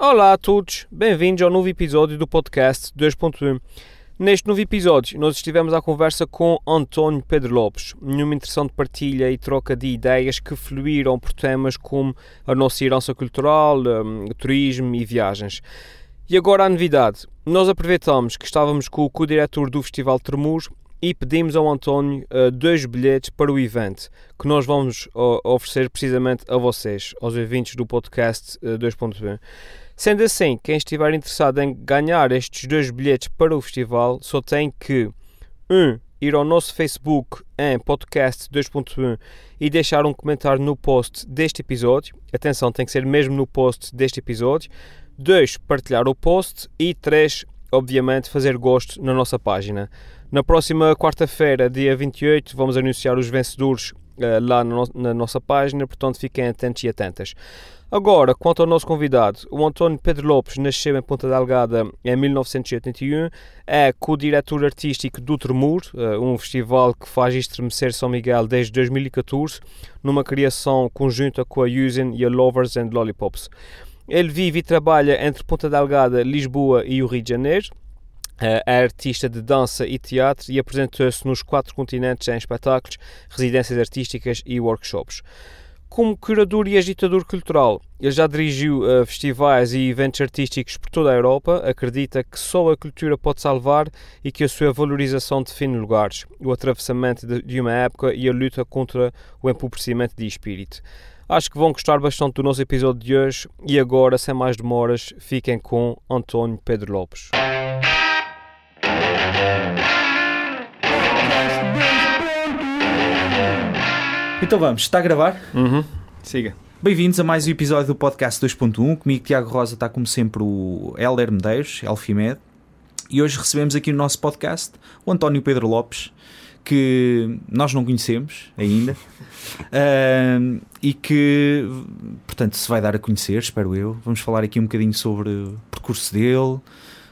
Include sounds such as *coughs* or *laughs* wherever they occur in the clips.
Olá a todos, bem-vindos ao novo episódio do podcast 2.1. Neste novo episódio, nós estivemos à conversa com António Pedro Lopes, numa interessante partilha e troca de ideias que fluíram por temas como a nossa herança cultural, um, turismo e viagens. E agora a novidade, nós aproveitamos que estávamos com o co-diretor do Festival Tremur e pedimos ao António uh, dois bilhetes para o evento que nós vamos uh, oferecer precisamente a vocês, aos ouvintes do podcast uh, 2.1. Sendo assim, quem estiver interessado em ganhar estes dois bilhetes para o festival só tem que 1. Um, ir ao nosso Facebook em podcast 2.1 e deixar um comentário no post deste episódio. Atenção, tem que ser mesmo no post deste episódio. 2. Partilhar o post. E 3. Obviamente, fazer gosto na nossa página. Na próxima quarta-feira, dia 28, vamos anunciar os vencedores uh, lá no, na nossa página, portanto fiquem atentos e atentas. Agora, quanto ao nosso convidado, o António Pedro Lopes nasceu em Ponta Delgada em 1981, é co-diretor artístico do Tremur, um festival que faz estremecer São Miguel desde 2014, numa criação conjunta com a Usen e a Lovers and Lollipops. Ele vive e trabalha entre Ponta Delgada, Lisboa e o Rio de Janeiro. É artista de dança e teatro e apresentou-se nos quatro continentes em espetáculos, residências artísticas e workshops. Como curador e agitador cultural, ele já dirigiu uh, festivais e eventos artísticos por toda a Europa. Acredita que só a cultura pode salvar e que a sua valorização define lugares, o atravessamento de, uma época e a luta contra o empobrecimento de espírito. Acho que vão gostar bastante do nosso episódio de hoje e agora, sem mais demoras, fiquem com António Pedro Lopes. Então vamos, está a gravar? Uhum. Siga. Bem-vindos a mais um episódio do podcast 2.1. Comigo, Tiago Rosa, está como sempre o Helder Medeiros, Elfimed. E hoje recebemos aqui no nosso podcast o António Pedro Lopes, que nós não conhecemos ainda *laughs* uh, e que, portanto, se vai dar a conhecer, espero eu. Vamos falar aqui um bocadinho sobre o percurso dele,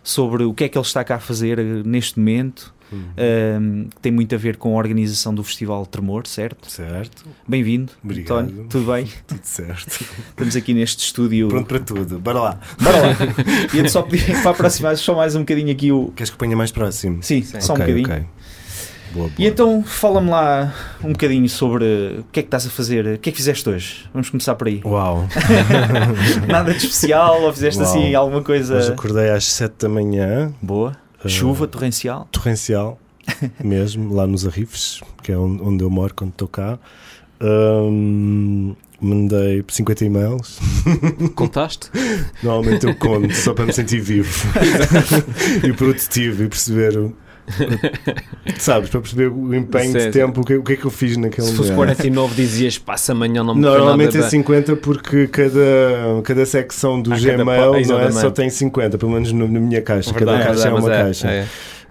sobre o que é que ele está cá a fazer neste momento. Uhum. Um, tem muito a ver com a organização do Festival Tremor, certo? Certo. Bem-vindo. António. Tudo bem? *laughs* Tudo certo. Estamos aqui neste estúdio. Pronto para tudo. Bora lá. Bora lá. Ia-te só pedir *laughs* para aproximar só mais um bocadinho aqui o. Queres que ponha mais próximo? Sim, Sim. só okay, um bocadinho. Okay. Boa, boa. E então, fala-me lá um bocadinho sobre o que é que estás a fazer, o que é que fizeste hoje? Vamos começar por aí. Uau! *laughs* Nada de especial ou fizeste Uau. assim alguma coisa? Hoje acordei às 7 da manhã. Boa. Uh, Chuva torrencial? Torrencial, *laughs* mesmo, lá nos Arrifes, que é onde eu moro quando estou cá. Um, mandei 50 e-mails. Contaste? *laughs* Normalmente eu conto, só para me sentir vivo *laughs* e produtivo e perceber *laughs* Sabes, para perceber o empenho Sim, de tempo, o que, o que é que eu fiz naquele Se momento. fosse 49 dizias, passa amanhã não me Normalmente nada é 50 porque cada, cada secção do cada Gmail pa- não é, só tem 50, pelo menos no- na minha caixa. Verdade, cada caixa é, verdade, uma caixa.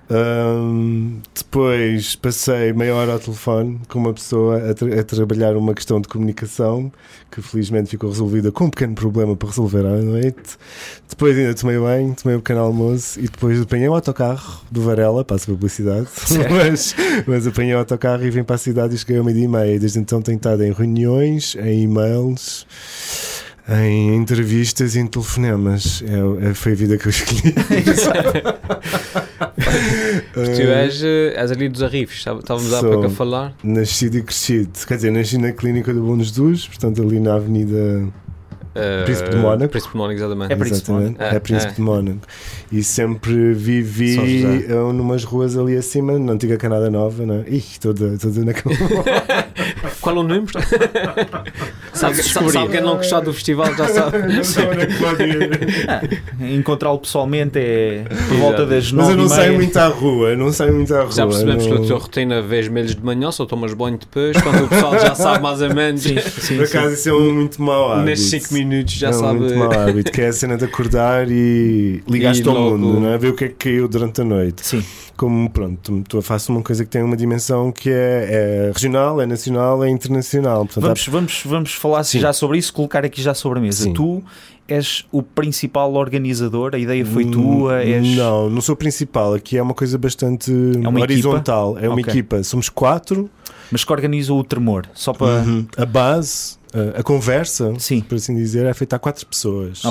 Hum, depois passei meia hora ao telefone com uma pessoa a, tra- a trabalhar uma questão de comunicação que felizmente ficou resolvida com um pequeno problema para resolver à noite. Depois ainda tomei banho, tomei um pequeno almoço e depois apanhei o autocarro do Varela, passo publicidade, *laughs* mas, mas apanhei o autocarro e vim para a cidade e cheguei ao meio-dia e meia. Desde então tenho estado em reuniões, em e-mails. Em entrevistas e em telefonemas. É, é- foi a vida que eu escolhi. *laughs* *laughs* Porque tu és, eh, és ali dos arrifes, estávamos há pouco a falar. Nascido e crescido. Quer dizer, nasci na clínica do Bom Jesus, portanto, ali na Avenida. eh, Príncipe de Mónaco. Príncipe de Mónaco, exatamente. É Príncipe de Exatamente, Mónaco. é Príncipe É, de Mónaco. E sempre vivi José. uh, numas ruas ali acima, na antiga Canada Nova, não é? Ih, toda, toda naquela. *laughs* Qual é o número? *laughs* sabe, sabe, quem não gostar do festival já sabe. É pode ir. Encontrá-lo pessoalmente é por volta Exato. das Mas 9 eu não saio muito à rua, não saio muito à rua. Já percebemos não... que a tua rotina vês meles de manhã, só tomas banho depois, quando o pessoal já sabe mais ou menos. Sim, *laughs* sim, Por sim. acaso isso é um muito mau hábito. Nestes 5 minutos já é um sabe. muito mau hábito, que é a cena de acordar e *laughs* ligaste E ao logo- mundo, não é? Ver o que é que caiu durante a noite. Sim. Como, pronto, tu faço uma coisa que tem uma dimensão que é, é regional, é nacional, é internacional. Portanto, Vamos, vamos, vamos falar Sim. já sobre isso, colocar aqui já sobre a mesa. Sim. Tu és o principal organizador, a ideia foi tua, és... Não, não sou o principal. Aqui é uma coisa bastante É uma horizontal. É uma Ok. equipa. Somos quatro. mas que organiza o tremor, só para... Uhum. A base, a, conversa, Sim. por assim dizer, é feita a quatro pessoas.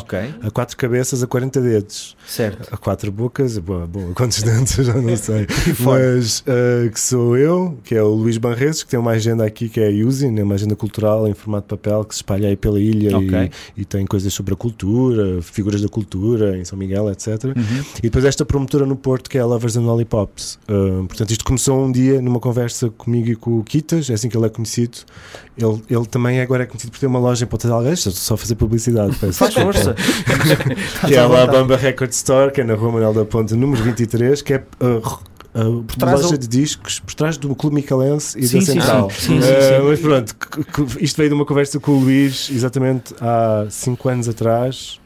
A quatro cabeças, a 40 dedos. certo. A quatro bocas, boa, boa, quantos *laughs* dentes eu já não sei. *laughs* Mas uh, que sou eu, que é o Luís Banreses, que tem uma agenda aqui que é a Using, uma agenda cultural em formato de papel que se espalha aí pela ilha Ok. e, e tem coisas sobre a cultura, figuras da cultura em São Miguel, etc. Uhum. E depois esta promotora no Porto que é a Lovers and Lollipops. Uh, portanto, isto começou um dia numa conversa comigo e com o Kitas, é assim que ele é conhecido. Ele, ele também agora é conhecido por ter uma loja em Ponta Delgado. Estou só a fazer publicidade. peço Faz força. *laughs* que é a. Bamba Record Store, que é na Rua Manuel da Ponte, número 23, que é uh, uh, trás loja de discos por trás do Clube Micalense e Sim, da sim, Central. sim. Sim, Uh. Mas pronto, isto veio de uma conversa com o Luís exatamente há 5 anos atrás.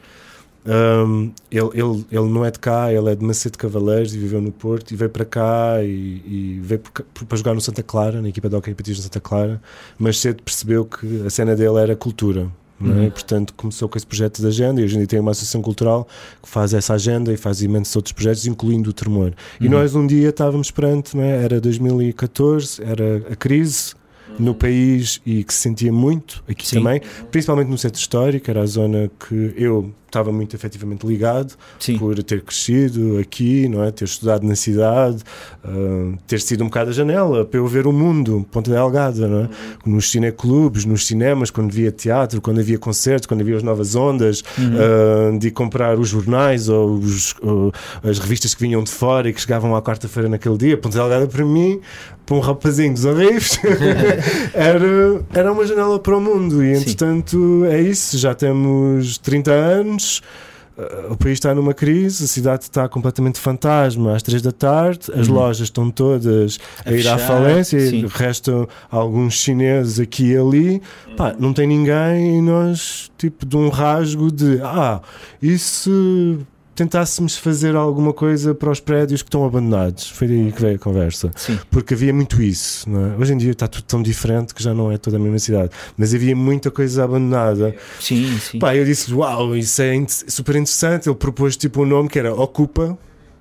Um, ele, ele, ele não é de cá, ele é de Macedo Cavaleiros e viveu no Porto e veio para cá e, e veio por cá- por- para jogar no Santa Clara, na equipa de hockey patins no Santa Clara, mas cedo percebeu que a cena dele era cultura. é? Uhum. Portanto, começou com esse projeto de agenda e hoje em dia tem uma associação cultural que faz essa agenda e faz imensos outros projetos, incluindo o Tremor. E Uhum. nós um dia estávamos perante, é? era 2014, era a crise no país e que se sentia muito aqui Sim. também, principalmente no centro histórico, era a zona que eu estava muito efetivamente ligado Sim. por ter crescido aqui, não é? ter estudado na cidade, ah, ter sido um bocado a janela para eu ver o mundo, Ponta Delgada, não é? nos cineclubes, nos cinemas, quando via teatro, quando havia concertos, quando havia as novas ondas, ah, de ir comprar os jornais ou, os- ou as revistas que vinham de fora e que chegavam à quarta-feira naquele dia. Ponta Delgada para mim, para um rapazinho dos Arrifes, *laughs* era, era uma janela para o mundo e Sim. entretanto é isso, já temos 30 anos. Uh, O país está numa crise, a cidade está completamente fantasma às três da tarde, as Uhum. lojas estão todas a, A ir à fechar, falência, sim. restam alguns chineses aqui e ali. Pá, não tem ninguém e nós, tipo, de um rasgo de ah, se tentássemos fazer alguma coisa para os prédios que estão abandonados? Foi daí que veio a conversa Sim. porque havia muito isso. É? Hoje em dia está tudo tão diferente que já não é toda a mesma cidade, mas havia muita coisa abandonada. Sim, sim. Pá, eu disse: Uau, isso é super interessante. Ele propôs tipo um nome que era Ocupa,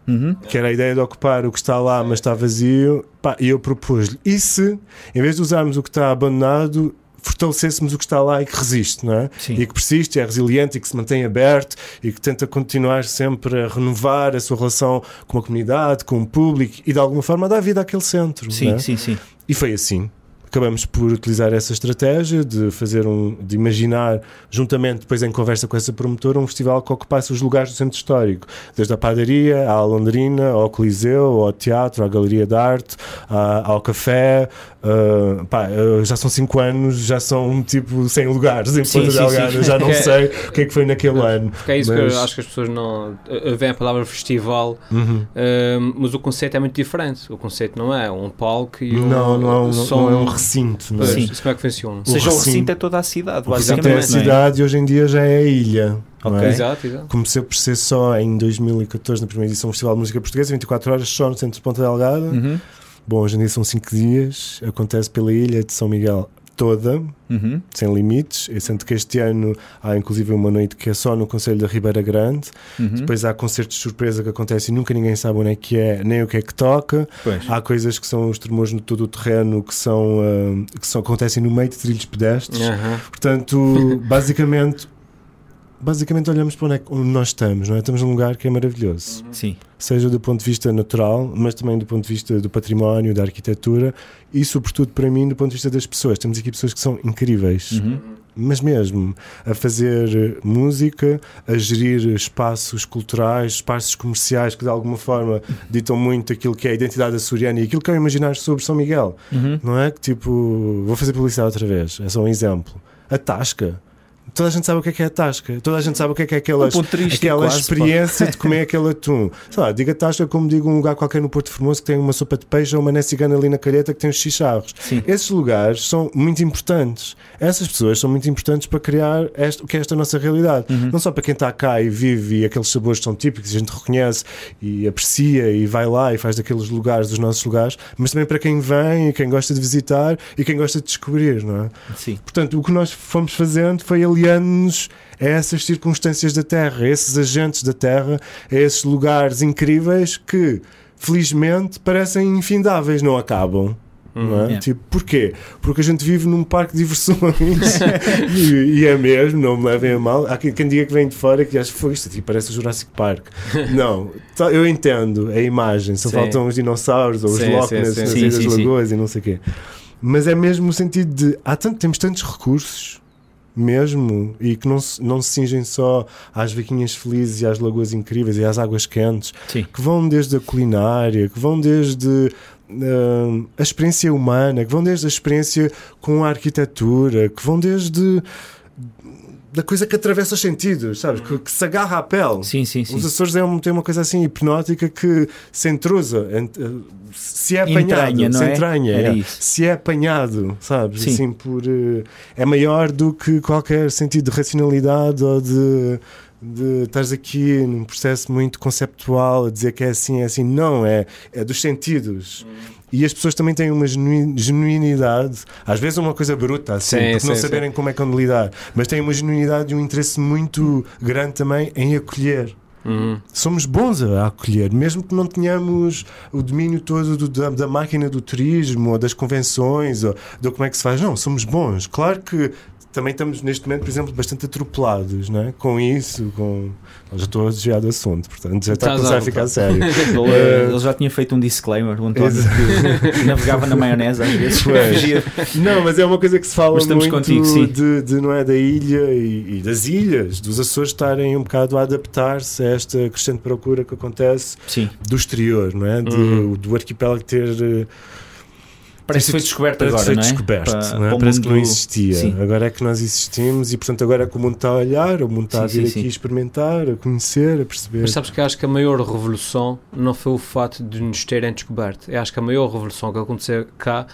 Uhum. que era a ideia de ocupar o que está lá, mas está vazio. Pá, e eu propus-lhe: e se, em vez de usarmos o que está abandonado, fortalecêssemos o que está lá e que resiste, não é? Sim. E que persiste, é resiliente e que se mantém aberto e que tenta continuar sempre a renovar a sua relação com a comunidade, com o público e de alguma forma a dar vida àquele centro. Sim, não é? sim, sim. E foi assim. Acabamos por utilizar essa estratégia de fazer um, de imaginar, juntamente depois em conversa com essa promotora, um festival que ocupasse os lugares do centro histórico, desde a padaria, à Londrina, ao Coliseu, ao teatro, à Galeria de Arte, à- ao café. Ah, pá, ah, já são cinco anos, já são tipo 100 lugares em Ponta Delgada, já não *laughs* É. sei o que é que foi naquele ano. Porque é isso Mas- que eu acho que as pessoas não. eh, Vem a palavra festival, Uhum. eh, mas o conceito é muito diferente. O conceito não é um palco e um. Não, não é um, som- não é um recinto. Não é? Sim. Isso como é que funciona? O Seja o recinto- é toda a cidade, O recinto é a basicamente. é? cidade e hoje em dia já é a ilha. não Ok. é? Exato, exato. Comecei por ser só em 2014, na primeira edição do Festival de Música Portuguesa, 24 horas só no centro de Ponta Delgada. Uhum. Bom, hoje em dia são 5 dias, acontece pela ilha de São Miguel toda, Uhum. sem limites. Sinto que este ano há inclusive uma noite que é só no Conselho da Ribeira Grande. Uhum. Depois há concertos de surpresa que acontecem e nunca ninguém sabe onde é que é, nem o que é que toca. Pois. Há coisas que são os tremores no todo o terreno que são, ah, que são acontecem no meio de trilhos pedestres. Aham. Portanto, basicamente, basicamente olhamos para onde, é que- onde nós estamos, não é? Estamos num lugar que é maravilhoso, Sim. seja do ponto de vista natural, mas também do ponto de vista do património, da arquitetura e, sobretudo, para mim, do ponto de vista das pessoas. Temos aqui pessoas que são incríveis, Uhum. mas mesmo a fazer música, a gerir espaços culturais, espaços comerciais que de alguma forma ditam muito aquilo que é a identidade açoriana e aquilo que é o imaginar sobre São Miguel. Uhum. Não é que tipo, vou fazer publicidade outra vez, é só um exemplo. A Tasca. Toda a gente sabe o que é que é a Tasca. Toda a gente sabe o que é que é aquelas, Um turístico aquela quase, pá. experiência de *laughs* comer aquele atum. Sei lá, diga Tasca como digo um lugar qualquer no Porto Formoso que tem uma sopa de peixe ou uma né cigana ali na careta que tem os chicharros. Sim. Esses lugares são muito importantes. Essas pessoas são muito importantes para criar este, o que é esta nossa realidade. Uhum. Não só para quem está cá e vive e aqueles sabores são típicos, a gente reconhece e aprecia e vai lá e faz daqueles lugares dos nossos lugares, mas também para quem vem e quem gosta de visitar e quem gosta de descobrir, não é? Sim. Portanto, o que nós fomos fazendo foi aliando-nos a essas circunstâncias da Terra, a esses agentes da Terra, a esses lugares incríveis que, felizmente, parecem infindáveis, não acabam. Não é? Yeah. Tipo, porquê? Porque a gente vive num parque de diversões *laughs* e, e é mesmo, não me levem a mal. Há quem, quem diga que vem de fora que acha que foi isto, tipo, parece o Jurassic Park. *laughs* Não, tá, eu entendo a imagem, só Sim. faltam os dinossauros ou os Loch Ness nas sim. Lagoas e não sei o quê. Mas é mesmo o sentido de há tanto, temos tantos recursos mesmo e que não se, não se cingem só às vaquinhas felizes e às lagoas incríveis e às águas quentes Sim. que vão desde a culinária, que vão desde hum, a experiência humana, que vão desde a experiência com a arquitetura, que vão desde da coisa que atravessa os sentidos, sabes? Que, que se agarra à pele. Sim, sim, sim. Os Açores é um- têm uma coisa assim hipnótica que se entrusa, ent- eh, se é apanhado, Entranha, não se é? entranha, é. se é apanhado, sabes? Sim. Assim, por, eh, é maior do que qualquer sentido de racionalidade ou de, de estares aqui num processo muito conceptual a dizer que é assim, é assim. Não, é, é dos sentidos. E as pessoas também têm uma genu- genuinidade, às vezes é uma coisa bruta, assim, Sim, porque não sim, saberem como é que vão lidar, mas têm uma genuinidade e um interesse muito grande também em acolher. Uhum. Somos bons a acolher, mesmo que não tenhamos o domínio todo do- da, da máquina do turismo ou das convenções ou de como é que se faz. Não, somos bons. Claro que também estamos neste momento, por exemplo, bastante atropelados não é? com isso. Com... Eu já estou a desviar do assunto, portanto já está a começar a ficar sério. *laughs* Ele, Eh, ele já tinha feito um disclaimer, o António, que navegava na maionese às vezes. *laughs* Não, mas é uma coisa que se fala muito contigo, de, de, não é, da ilha e, e das ilhas, dos Açores estarem um bocado a adaptar-se a esta crescente procura que acontece Sim, do exterior, não é? De- Uhum. Do arquipélago ter eh, parece que foi descoberto Parece que agora, foi não é? descoberto, Para- não é? para o parece que não mundo- existia. Sim. Agora é que nós existimos e, portanto, agora é que o mundo está a olhar, o mundo está a Sim, vir sim, aqui sim. experimentar, a conhecer, a perceber. Mas sabes que eu acho que a maior revolução não foi o fato de nos terem descoberto. Eu acho que a maior revolução que aconteceu cá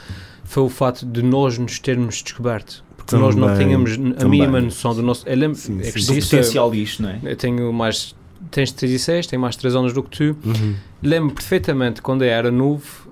foi o fato de nós nos termos descoberto. Porque nós não Também, tínhamos a também. mínima noção do nosso. Eu lembro, Sim, é sim. Do potencial disto, não é? eu tenho mais. Tens 36, tenho mais 3 anos do que tu. Uhum. Lembro perfeitamente quando eu era novo,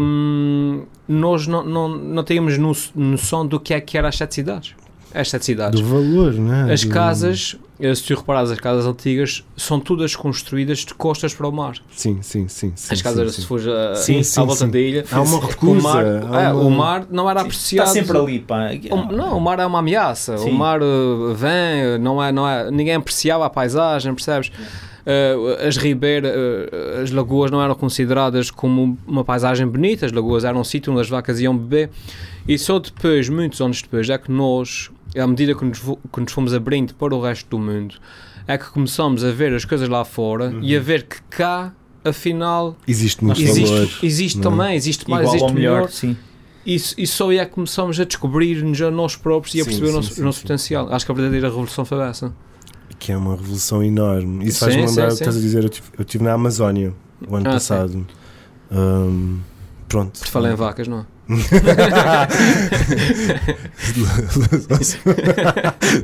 hum, nós não, não, não tínhamos no- noção do que é que eram as sete cidades. As sete cidades. Do valor, não é? As Do- casas, eh, se tu reparares, as casas antigas são todas construídas de costas para o mar. Sim, sim, sim. sim as casas, sim, se sim. fores a, Sim, à sim, volta sim. da ilha, Há uma o recusa. mar, há é, uma- o mar não era apreciado. Está sempre ali, pá. O- não, o mar é uma ameaça. Sim. O mar eh, vem, não é, não é, ninguém apreciava a paisagem, percebes? Eh, as ribeiras, eh, as lagoas não eram consideradas como uma paisagem bonita, as lagoas eram um sítio onde as vacas iam beber. E só depois, muitos anos depois, é que nós, à medida que nos, que nos fomos abrindo para o resto do mundo, é que começamos a ver as coisas lá fora e a ver que cá, afinal, Existe muito existe, valor. existe não é? também, existe mais, Igual existe ou melhor, melhor. sim. E, e só é que começamos a descobrir-nos a nós próprios e a Sim, perceber sim, o nosso, sim, o nosso sim. potencial. Acho que a verdadeira revolução foi essa. Que é uma revolução enorme. Isso faz-me lembrar o que sim. estás a dizer. Eu estive eu estive na Amazónia o ano Ah, passado. Ahm, pronto. Por falar em vacas, não é? *laughs*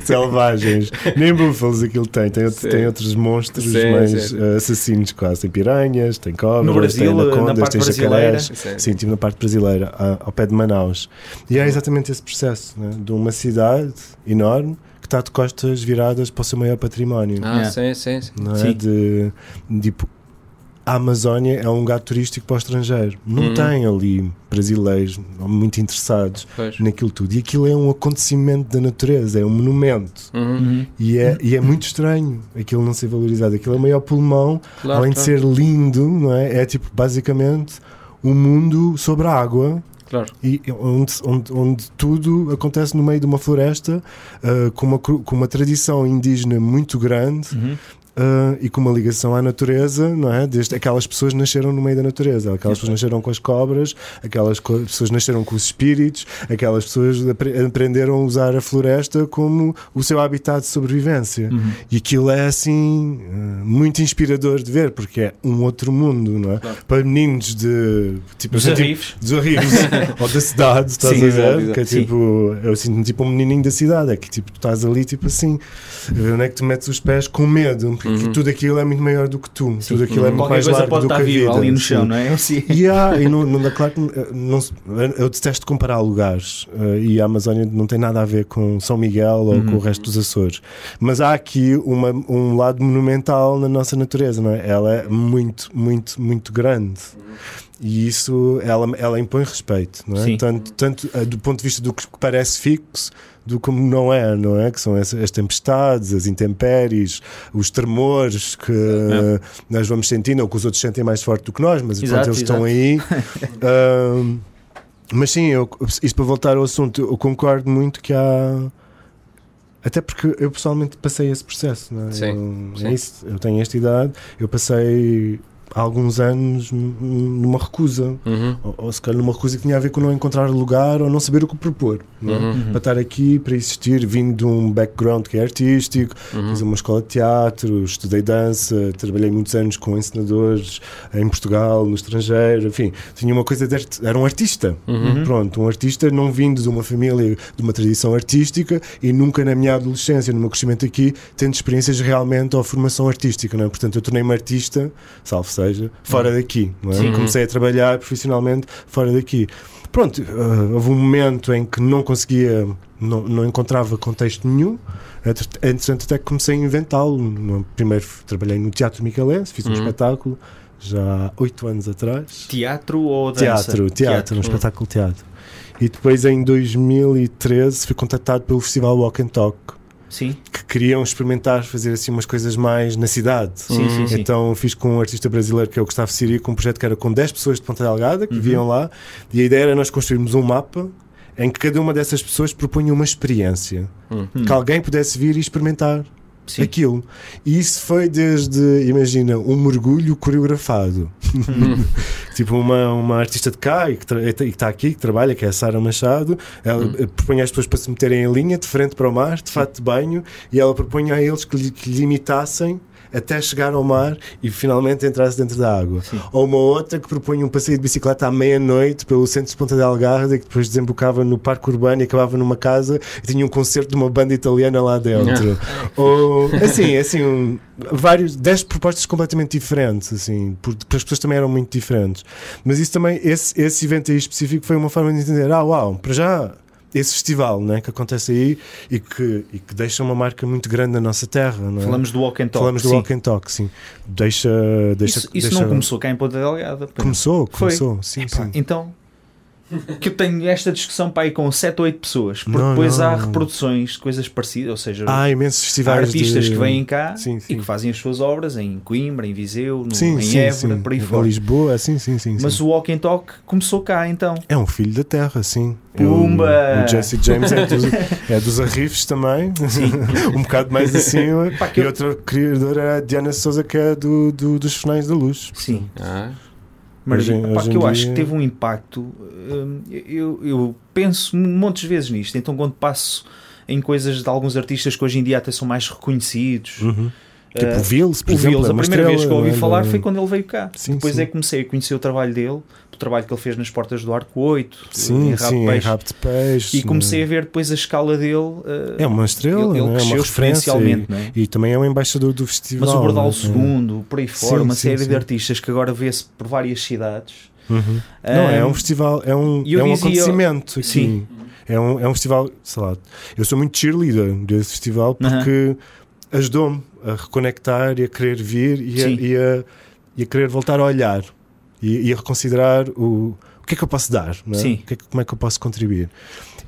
Selvagens. Nem búfalos aquilo tem. Tem, Sim. tem outros monstros Sim, mais sim. eh, assassinos quase. Tem piranhas, tem cobras, Brasil, tem na anacondas, tem jacarés. Sim, estive na parte brasileira, a- ao pé de Manaus. E é exatamente esse processo, né? de uma cidade enorme que está de costas viradas para o seu maior património. Ah, Yeah. sim, sim, sim. não é? Sim. De, tipo, a Amazónia é um lugar turístico para o estrangeiro. Não Uhum. tem ali brasileiros muito interessados Pois. naquilo tudo. E aquilo é um acontecimento da natureza, é um monumento. Uhum. E é, e é muito estranho aquilo não ser valorizado. Aquilo é o maior pulmão, Claro, além de claro, ser lindo, não é? É tipo, basicamente, um mundo sobre a água Claro. e onde, onde, onde tudo acontece no meio de uma floresta ah, com, uma, com uma tradição indígena muito grande Uhum. Ah, e com uma ligação à natureza, não é? Desde, aquelas pessoas nasceram no meio da natureza, aquelas pessoas nasceram com as cobras, aquelas co- pessoas nasceram com os espíritos, aquelas pessoas apre- aprenderam a usar a floresta como o seu habitat de sobrevivência. Uhum. E aquilo é assim ah, muito inspirador de ver, porque é um outro mundo, não é? Claro. Para meninos de tipo, Os eu senti- arrifes. dos *laughs* ou da cidade, estás Sim, a exato, ver? Que é Sim. tipo, eu sinto-me tipo um menininho da cidade, é que tipo, tu estás ali tipo assim, a ver onde é que tu metes os pés com medo, Uhum. tudo aquilo é muito maior do que tu, tudo aquilo é Uhum. muito Qualquer mais largo pode do que a vida. ali no sim. chão, não é? Sim. E há, e não, não dá *laughs* claro que eh, não, eu detesto comparar lugares eh, e a Amazónia não tem nada a ver com São Miguel ou Uhum. com o resto dos Açores, mas há aqui uma, um lado monumental na nossa natureza, não é? Ela é muito, muito, muito grande E isso, ela, ela impõe respeito, não é? Sim. Tanto, tanto eh, do ponto de vista do que parece fixo, do como não é, não é? Que são as, as tempestades, as intempéries, os tremores que É. nós vamos sentindo, ou que os outros sentem mais forte do que nós, mas Exato, pronto, eles estão aí. *laughs* Ahm, mas sim, eu, isto para voltar ao assunto, eu concordo muito que há. Até porque eu pessoalmente passei esse processo, não é? Sim, Eu, sim. é isso, eu tenho esta idade, eu passei alguns anos numa recusa, Uhum. ou, ou se calhar numa recusa que tinha a ver com não encontrar lugar ou não saber o que propor. É? Uhum. Para estar aqui, para existir, vindo de um background que é artístico, Uhum. fiz uma escola de teatro, estudei dança, trabalhei muitos anos com encenadores em Portugal, no estrangeiro, enfim, tinha uma coisa de arte, era um artista. Uhum. Pronto, um artista não vindo de uma família, de uma tradição artística e nunca na minha adolescência, no meu crescimento aqui, tendo experiências realmente ou formação artística, não é? Portanto, eu tornei-me artista, salvo seja, fora daqui, não é? Sim. Comecei a trabalhar profissionalmente fora daqui. Pronto, ah, houve um momento em que não conseguia, não, não encontrava contexto nenhum, Entre- entretanto até que comecei a inventá-lo. Primeiro trabalhei no Teatro Micalense, fiz um Uhum. espetáculo já há oito anos atrás. Teatro ou dança? Teatro, teatro, um Hum. espetáculo teatro. E depois em 2013 fui contactado pelo Festival Walk and Talk, Sim, que queriam experimentar fazer assim umas coisas mais na cidade. sim, sim. sim. Então fiz com um artista brasileiro que é o Gustavo Sirico, um projeto que era com 10 pessoas de Ponta Delgada que Uhum. viviam lá, e a ideia era nós construirmos um mapa em que cada uma dessas pessoas propunha uma experiência, Hum. Hum. que alguém pudesse vir e experimentar Sim. aquilo. E isso foi desde, imagina, um mergulho coreografado. *laughs* tipo uma, uma artista de cá e que e está aqui, que trabalha, que é a Sara Machado. Ela Hum. propunha as pessoas para se meterem em linha, de frente para o mar, de fato de banho, e ela propunha a eles que que lhe imitassem até chegar ao mar e finalmente entrasse dentro da água. Sim. Ou uma outra que propunha um passeio de bicicleta à meia-noite pelo centro de Ponta de Algarve, que depois desembocava no parque urbano e acabava numa casa e tinha um concerto de uma banda italiana lá dentro. *laughs* Ou, assim, assim, um, vários, 10 propostas completamente diferentes, assim, por- porque as pessoas também eram muito diferentes. Mas isso também, esse, esse evento aí específico foi uma forma de entender, ah, uau, para já esse festival né, que acontece aí e que, e que deixa uma marca muito grande na nossa terra. É? Falamos do Walk and Talk. Falamos do sim. Walk and Talk, sim. Deixa. deixa Isso, isso deixa- não começou cá em Ponta Delgada. não? Começou, Foi. começou, sim, Epá, sim. Então, que eu tenho esta discussão para aí com 7 ou 8 pessoas, porque Não, depois há não. reproduções de coisas parecidas, ou seja, Há imensos há festivais artistas de... que vêm cá Sim, e sim. que fazem as suas obras em Coimbra, em Viseu, no, Sim, em Évora, sim. por aí Em fora. Lisboa, sim, sim, sim. Mas sim. o Walk and Talk começou cá então. É um filho da terra, sim. Pumba! O, o Jesse James é dos, é dos Arrifes também, *laughs* um bocado mais acima. *laughs* Pá, E eu- outra criadora é a Diana Souza, que é do, do- dos Finais da Luz. Sim. Ah, Hoje Pá, hoje que eu acho dia- que teve um impacto. hum, eu, eu penso montes de vezes nisto. Então, quando passo em coisas de alguns artistas que hoje em dia até são mais reconhecidos, Tipo eh, o Vils, por o exemplo. Vils, é a primeira vez que eu estrela, ouvi é? falar foi quando ele veio cá. Sim, Depois sim. é que comecei a conhecer o trabalho dele, trabalho que ele fez nas portas do Arco 8, Sim, em Rabo sim, de em Peixe. Rabo de Peixe. E comecei né? a ver depois a escala dele. eh, É uma estrela, ele, ele não é? Cresceu uma referência. exponencialmente, não é? E, e também é um embaixador do festival. Mas o Bordal não é? II, por aí fora, Sim, uma sim, série sim. de artistas que agora vê-se por várias cidades. Uhum. Não, é um festival, é um, e é um dizia- acontecimento. Sim. É um, é um festival, sei lá, eu sou muito cheerleader desse festival porque ajudou-me a reconectar e a querer vir e a, e a, e a querer voltar a olhar e, e a reconsiderar o, o que é que eu posso dar, não é? Sim. É que- como é que eu posso contribuir.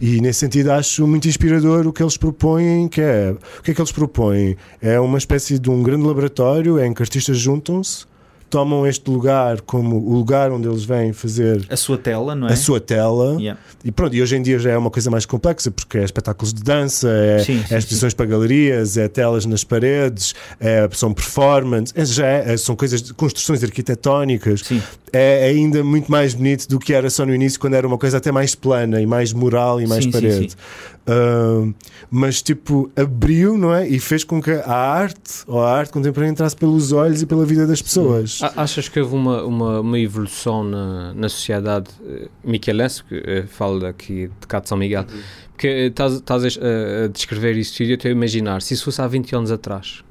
E nesse sentido acho muito inspirador o que eles propõem, que é o que é que eles propõem? É uma espécie de um grande laboratório em que artistas juntam-se, tomam este lugar como o lugar onde eles vêm fazer A sua tela, não é? a sua tela Yeah. e pronto, e hoje em dia já é uma coisa mais complexa porque é espetáculos de dança, é, Sim, sim, é exposições para galerias, é telas nas paredes, é, são performance, é, já é- são coisas de construções arquitetónicas, Sim. é ainda muito mais bonito do que era só no início, quando era uma coisa até mais plana e mais moral e mais Sim, sim, parede. Ahm, mas tipo, abriu, não é? E fez com que a arte, ou a arte contemporânea entrasse pelos olhos e pela vida das pessoas. A- Achas que houve uma, uma, uma evolução na, na sociedade eh, miquelense, que eh, falo aqui de cá de São Miguel, porque eh, estás a, a descrever isso e eu estou a imaginar, se isso fosse há 20 anos atrás,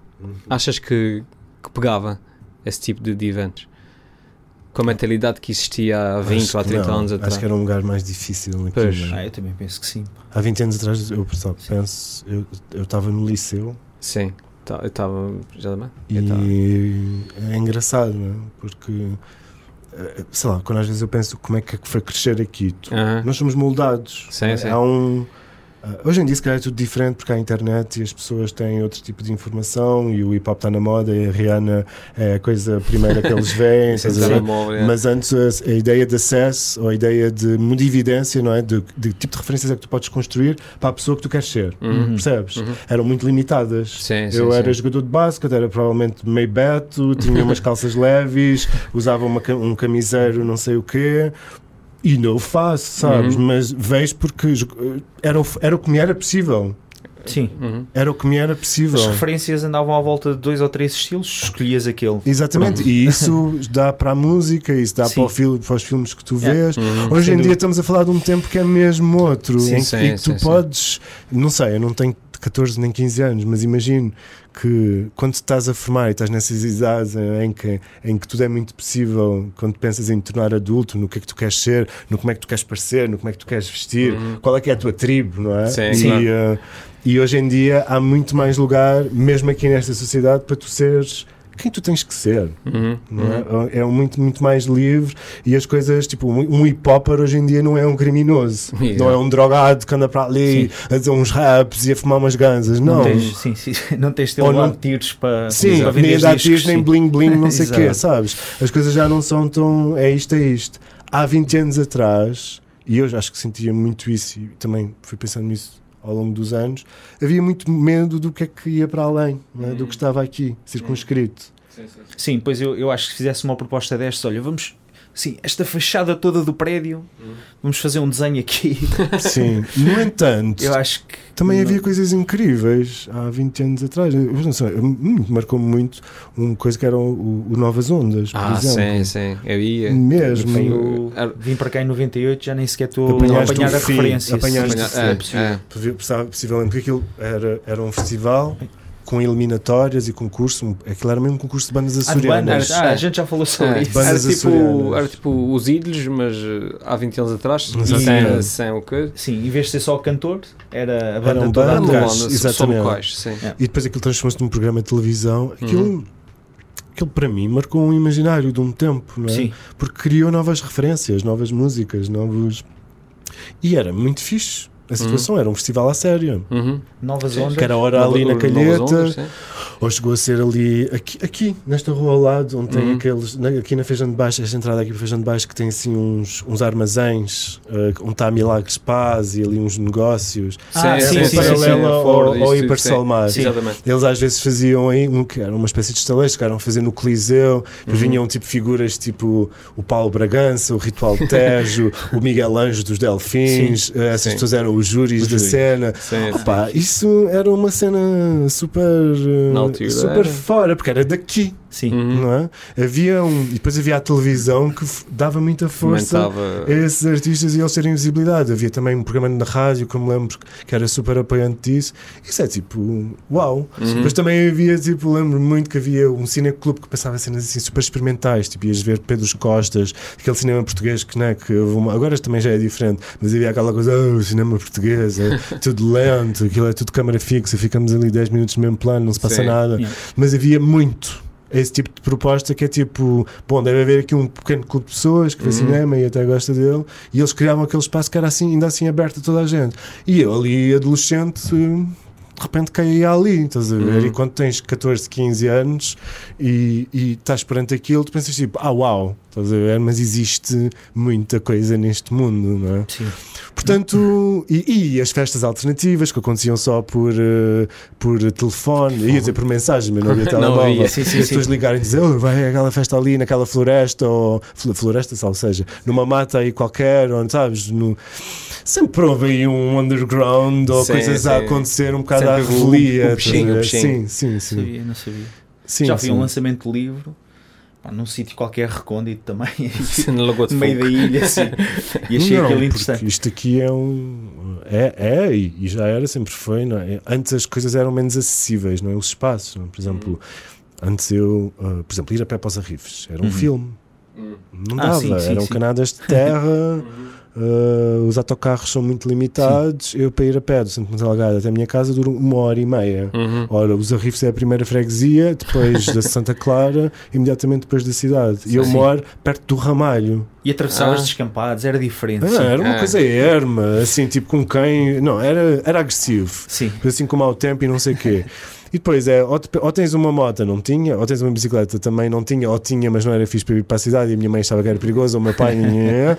achas que, que pegava esse tipo de, de eventos? Com a mentalidade que existia há 20 Acho ou há que 30 não, anos atrás? Acho que era um lugar mais difícil. aqui, Pois. é? Ah, eu também penso que sim. Há 20 anos atrás, eu pessoal, penso, eu eu estava no liceu Sim, tá- eu estava já bem. e é engraçado, não é? Porque eh, sei lá, quando às vezes eu penso como é que foi crescer aqui, tu- Aham. nós somos moldados. Sim, sim. Há um. Ah, hoje em dia, se calhar, é tudo diferente porque há internet e as pessoas têm outro tipo de informação e o hip hop está na moda e a Rihanna é a coisa primeira que eles veem. *laughs* é. Mas antes a, a ideia de acesso ou a ideia de modividência, não é? De, de tipo de referências é que tu podes construir para a pessoa que tu queres ser. Uhum. Percebes? Uhum. Eram muito limitadas. Sim, sim, Eu sim. era jogador de basquete, era provavelmente meio beto, tinha umas *laughs* calças leves, usava uma um camiseiro não sei o quê. E não o faço, sabes? Uhum. Mas vejo porque era, o- era o que me era possível. Sim. Uhum. Era o que me era possível. As referências andavam à volta de dois ou três estilos, escolhias aquele. Exatamente, e isso dá para a música, isso dá para, o fil- para os filmes que tu Yeah. vês. Uhum. Hoje em dia estamos a falar de um tempo que é mesmo outro, Sim, em sim, e que tu sim, sim. podes, não sei, eu não tenho 14 nem 15 anos, mas imagino que quando estás a formar e estás nessas idades em que, em que tudo é muito possível, quando pensas em te tornar adulto, no que é que tu queres ser, no como é que tu queres parecer, no como é que tu queres vestir, Uhum. qual é que é a tua tribo, não é? Sim, e, claro. eh, e hoje em dia há muito mais lugar, mesmo aqui nesta sociedade, para tu seres quem tu tens que ser. Uhum. Não é? é muito, muito mais livre e as coisas, tipo, um hip hopper hoje em dia não é um criminoso, *laughs* Exato. não é um drogado que anda para ali a dizer uns raps e a fumar umas ganzas, não. tens, sim, sim, *laughs* não tens de não- tiros para, Sim, para nem dar tiros, nem sim. bling bling, não sei o *laughs* quê, sabes? As coisas já não são tão. É isto, é isto. Há 20 anos atrás, e eu acho que sentia muito isso, e também fui pensando nisso ao longo dos anos, havia muito medo do que é que ia para além, é? do que estava aqui, circunscrito. Sim, pois eu, eu acho que se fizesse uma proposta destas, olha, vamos. Sim, esta fachada toda do prédio, vamos fazer um desenho aqui. *laughs* Sim, no entanto, Eu acho que. Também não- havia coisas incríveis há 20 anos atrás. Hum, marcou-me muito uma coisa que era o, o Novas Ondas, por Ah, exemplo. sim, sim. Eu ia. Mesmo. Eu vim para cá em 98, já nem sequer estou a apanhar a fim, referência. apanhaste sim. É, É possível. é. Possi- possi- Possivelmente, porque aquilo era, era um festival com eliminatórias e concurso. um- Aquilo era mesmo um concurso de bandas Ah, de açorianas. bandas. Ah, a gente já falou sobre É, isso. Bandas era, tipo, açorianas. era tipo os ídolos, mas uh, há 20 anos atrás, sem, sem o que? Sim, em vez de ser só cantor, era a banda Eram toda. Bandas, exatamente. locais, sim. É. E depois aquilo transformou-se num programa de televisão. Aquilo, Uhum. aquilo para mim marcou um imaginário de um tempo, não é? Sim, porque criou novas referências, novas músicas, novos. E era muito fixe. A situação era um festival a sério. Uhum. novas Sim, ondas. Que era a hora ali na novas calheta, ondas. Ou chegou a ser ali, aqui, aqui nesta rua ao lado, onde tem Uhum. aqueles, na- aqui na Feijão de Baixo, esta entrada aqui para Feijão de Baixo, que tem assim uns, uns armazéns, eh, onde está a Milagres Paz e ali uns negócios. Ah, É sim, um sim, paralelo sim, sim. ao, Ford, ao Hipersolmar. sim. Exatamente. Eles às vezes faziam aí um, que era uma espécie de estalejo, que eram fazer no Coliseu, Uhum. vinham tipo figuras tipo o Paulo Bragança, o Ritual de *laughs* Tejo, o Miguel Anjo dos Delfins, eh, essas Sim. pessoas eram os júris Os da júris. cena. Sim, sim. Opa, isso era uma cena super, eh, Na altura super era. fora, porque era daqui, Sim. Uhum. não é? Havia um, e depois havia a televisão que dava muita força Fomentava- a esses artistas e eles terem visibilidade. Havia também um programa na rádio que eu me lembro que era super apoiante disso. Isso é tipo, uau! Uhum. Mas também havia, tipo, lembro muito que havia um cineclube que passava cenas assim super experimentais, tipo, ias ver Pedro Costas, aquele cinema português que, né, que uma- agora também já é diferente, mas havia aquela coisa, oh, o cinema português é *laughs* tudo lento, aquilo é tudo câmara fixa, ficamos ali 10 minutos no mesmo plano, não se passa Sim. nada. Yeah. Mas havia muito esse tipo de proposta que é tipo, bom, deve haver aqui um pequeno clube de pessoas que vê Uhum. cinema e até gosta dele, e eles criavam aquele espaço que era assim, ainda assim aberto a toda a gente. E eu ali, adolescente, de repente caía ali, estás a ver? Uhum. E quando tens 14, 15 anos e, e estás perante aquilo, tu pensas tipo, ah, uau, estás a ver? Mas existe muita coisa neste mundo, não é? Sim. Portanto, e, e as festas alternativas que aconteciam só por, eh, por telefone, ia dizer por mensagem, mas não havia *laughs* telemóvel. e as pessoas ligarem e dizer, oh, vai aquela festa ali naquela floresta, ou fl- floresta, ou seja, numa mata aí qualquer, ou sabes, no, sempre houve aí um underground ou Sim, coisas a sim. acontecer um bocado O- o revelia. o a ver? peixinho. Sim, sim, sim. Sabia, não sabia. sim Já vi sim. um lançamento de livro pá, num sítio qualquer recôndito também, no *laughs* meio da ilha, assim. E achei Não, aquilo interessante. Isto aqui é um. É, é e e já era, sempre foi. Não é? Antes as coisas eram menos acessíveis, não é? Os espaços. não é? Por exemplo, antes eu, ah, por exemplo, ir a pé para os arrifes era um Uhum. filme. Hum. Não Ah, dava, sim, sim, eram sim. canadas de terra. Uh, os autocarros são muito limitados. Eu, para ir a pé do Santo Delgado até a minha casa, duro uma hora e meia. Uhum. Ora, os Arrifes é a primeira freguesia, depois da Santa Clara, *laughs* imediatamente depois da cidade. E eu Sim. moro perto do Ramalho. E atravessavas Ah. descampados, era diferente. Ah, sim. era uma Ah. coisa erma, assim, tipo com quem. Não, era, era agressivo. Sim. Assim como ao tempo e não sei o quê. E depois é, ou, te- ou tens uma moto, não tinha, ou tens uma bicicleta, também não tinha, ou tinha, mas não era fixe para ir para a cidade e a minha mãe achava que era perigoso, ou o meu pai. *laughs*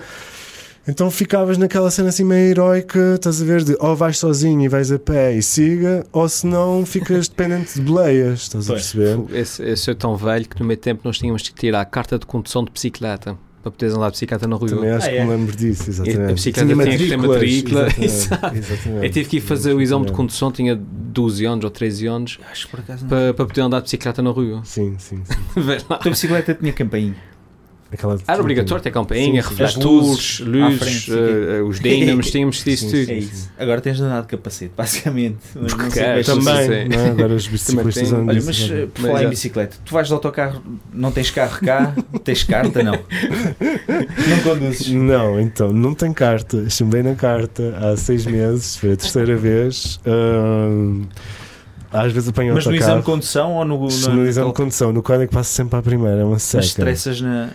então ficavas naquela cena assim meio heroica, estás a ver, de ou vais sozinho e vais a pé e siga, ou se não ficas dependente de boleias, estás a Pois. perceber? Esse, esse é tão velho que no meu tempo nós tínhamos que tirar a carta de condução de bicicleta para poderes andar de bicicleta na rua. Também acho Ah, que é? me lembro disso, exatamente. a bicicleta tinha que ter matrícula, exatamente, *laughs* exatamente. Eu tive que ir fazer o exame de condução, tinha 12 anos ou 13 anos, Acho que por acaso não. para, para poder andar de bicicleta na rua. Sim, sim, sim. *laughs* A tua bicicleta tinha campainha. Aquela Era obrigatório ter campainha, refletores, luzes luzes, frente, eh, os dínamos, tínhamos disso Sim, tudo. sim. É isso. Agora tens de andar de capacete, basicamente. Mas não sei Sim, Também, não é? agora os biciclistas andam Olha, mas eh, por Mas falar em bicicleta, tu vais de autocarro, não tens carro cá, tens carta, não. *laughs* Não conduzes. Não, então, não tem carta. Chumbei na carta há seis meses, foi a terceira vez. Ahm, às vezes apanho Mas no exame de condução ou no. no, no, exame de condução, no código passo sempre à primeira, é uma Mas seca. estressas na.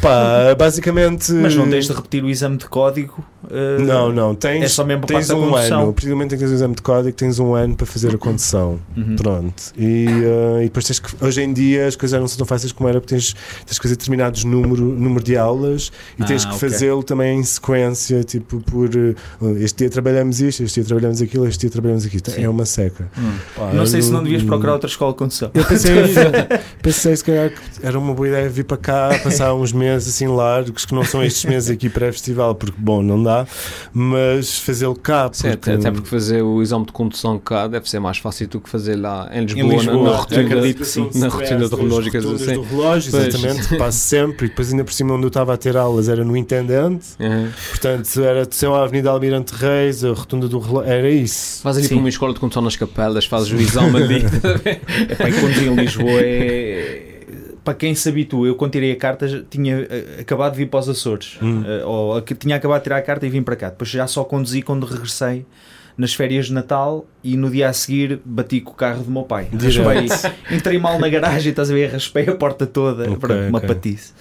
Pá, basicamente. Mas não tens de repetir o exame de código. eh, Não, não, tens, É só mesmo tens um condução. ano. A partir do momento em que tens o exame de código, tens um ano para fazer a condução. Uhum. Pronto. E, eh, e depois tens que. Hoje em dia as coisas já não são tão fáceis como era, porque tens, tens que fazer determinados número, número de aulas e tens Ah, que ok. fazê-lo também em sequência, tipo por. eh, este dia trabalhamos isto, este dia trabalhamos aquilo, este dia trabalhamos aquilo. Sim. É uma seca. Hum. Pá, Não sei eu se não devias procurar outra escola de condução. Eu pensei, *laughs* pensei se calhar que era uma boa ideia vir para cá, passar uns meses assim largos, que não são estes *laughs* meses aqui pré-festival, porque bom, não dá, mas fazê-lo cá. Porque- até, até porque fazer o exame de condução cá deve ser mais fácil do que fazer lá em Lisboa, Em na- Lisboa, na, rotunda. acredito que sim. Na rotina de rotundas assim. do relógio, Pois. exatamente, que *laughs* passo sempre, e depois ainda por cima onde eu estava a ter aulas era no Intendente, Uhum. portanto era desceu a Avenida Almirante Reis, a rotunda do relógio, era isso. Faz ali para uma escola de condução nas capelas, fazes o exame ali. *laughs* E conduzir em Lisboa é. Para quem se habitua, eu quando tirei a carta tinha eh, acabado de vir para os Açores, Hum. Eh, ou que tinha acabado de tirar a carta e vim para cá. Depois já só conduzi quando regressei nas férias de Natal e no dia a seguir bati com o carro do meu pai. Raspei, entrei mal na garagem, estás a ver? Raspei a porta toda, Ok, Pronto, uma ok. patice.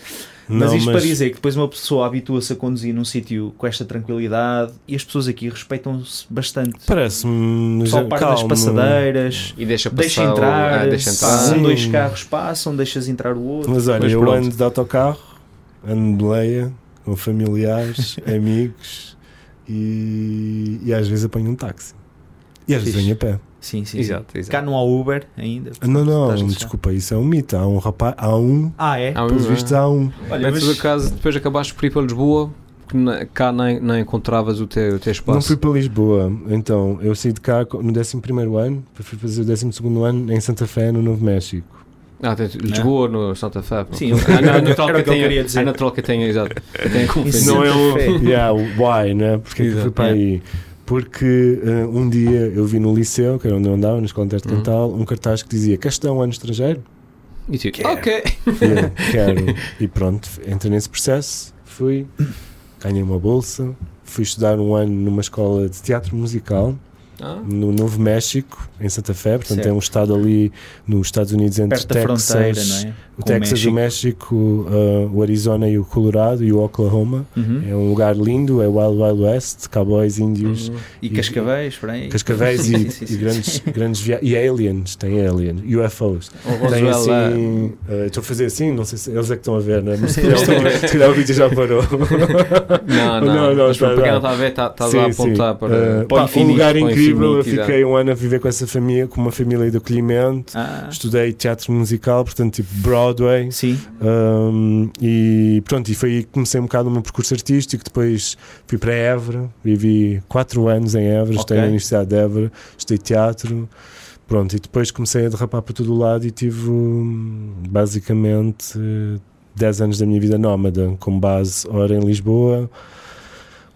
Mas Não, isto para dizer que depois uma pessoa habitua-se a conduzir num sítio com esta tranquilidade e as pessoas aqui respeitam-se bastante. Parece-me Só parte das passadeiras, E deixa passar. deixa o- entrar, ah, deixa entrar. Sim. dois carros passam, deixas entrar o outro. Mas olha, Mas eu pronto. ando de autocarro, ando de leia, com familiares, *laughs* amigos e, e às vezes apanho um táxi. E às vezes Fixe. venho a pé. Sim, sim, Exato, sim. exato. Cá não há Uber ainda. Não, não, desculpa, isso é um mito. Há um rapaz, há um, Ah, é? Ah, pelos é. vistos há um. Olha, Mas por acaso depois acabaste por ir para Lisboa, porque na- cá nem, nem encontravas o teu, o teu espaço. Não fui para Lisboa, então eu saí de cá no 11 ano, fui fazer o 12 ano em Santa Fé, no Novo México. Ah, tem Lisboa, no Santa Fé. pô. Sim, Ah, não, é natural que que eu tenha- queria dizer. É natural que tenha, exato. Isso Não é o, *laughs* yeah, o why, né? Porque é fui para aí? Porque eh, um dia eu vi no liceu, que era onde eu andava, na escola de Uhum. Cantal, um cartaz que dizia: Queres estudar um ano estrangeiro? E tu, Quero. ok. E quero. E pronto, entrei nesse processo, fui, ganhei uma bolsa, fui estudar um ano numa escola de teatro musical Ah, no Novo México, em Santa Fé, portanto Certo. é um estado ali nos Estados Unidos entre perto Texas, não é? o Texas, o México, uh, o Arizona e o Colorado e o Oklahoma. Uhum. É um lugar lindo, é Wild Wild West, cowboys, índios, uhum. E Cascavéis, por aí. cascavéis *laughs* Sim, e, sim, sim, e grandes, grandes via e aliens, tem aliens, UFOs. O Tem assim, uh, estou a fazer assim, não sei se eles é que estão a ver, né? mas se calhar, o vídeo já parou. *laughs* Não, não, Não, não, tá. não está a ver, está tá Sim, a sim. apontar para, Uh, para o pá, um infinito, lugar para o incrível, eu fiquei um ano a viver com essa família, com uma família de acolhimento. Ah, Estudei teatro musical, portanto, tipo Broadway. sim. Um, e pronto, e foi aí que comecei um bocado o meu percurso artístico. Depois fui para Évora, vivi quatro anos em Évora, estudei Ok. na Universidade de Évora, estudei teatro. Pronto, e depois comecei a derrapar para todo o lado e tive basicamente eh, 10 anos da minha vida nómada, com base ora em Lisboa,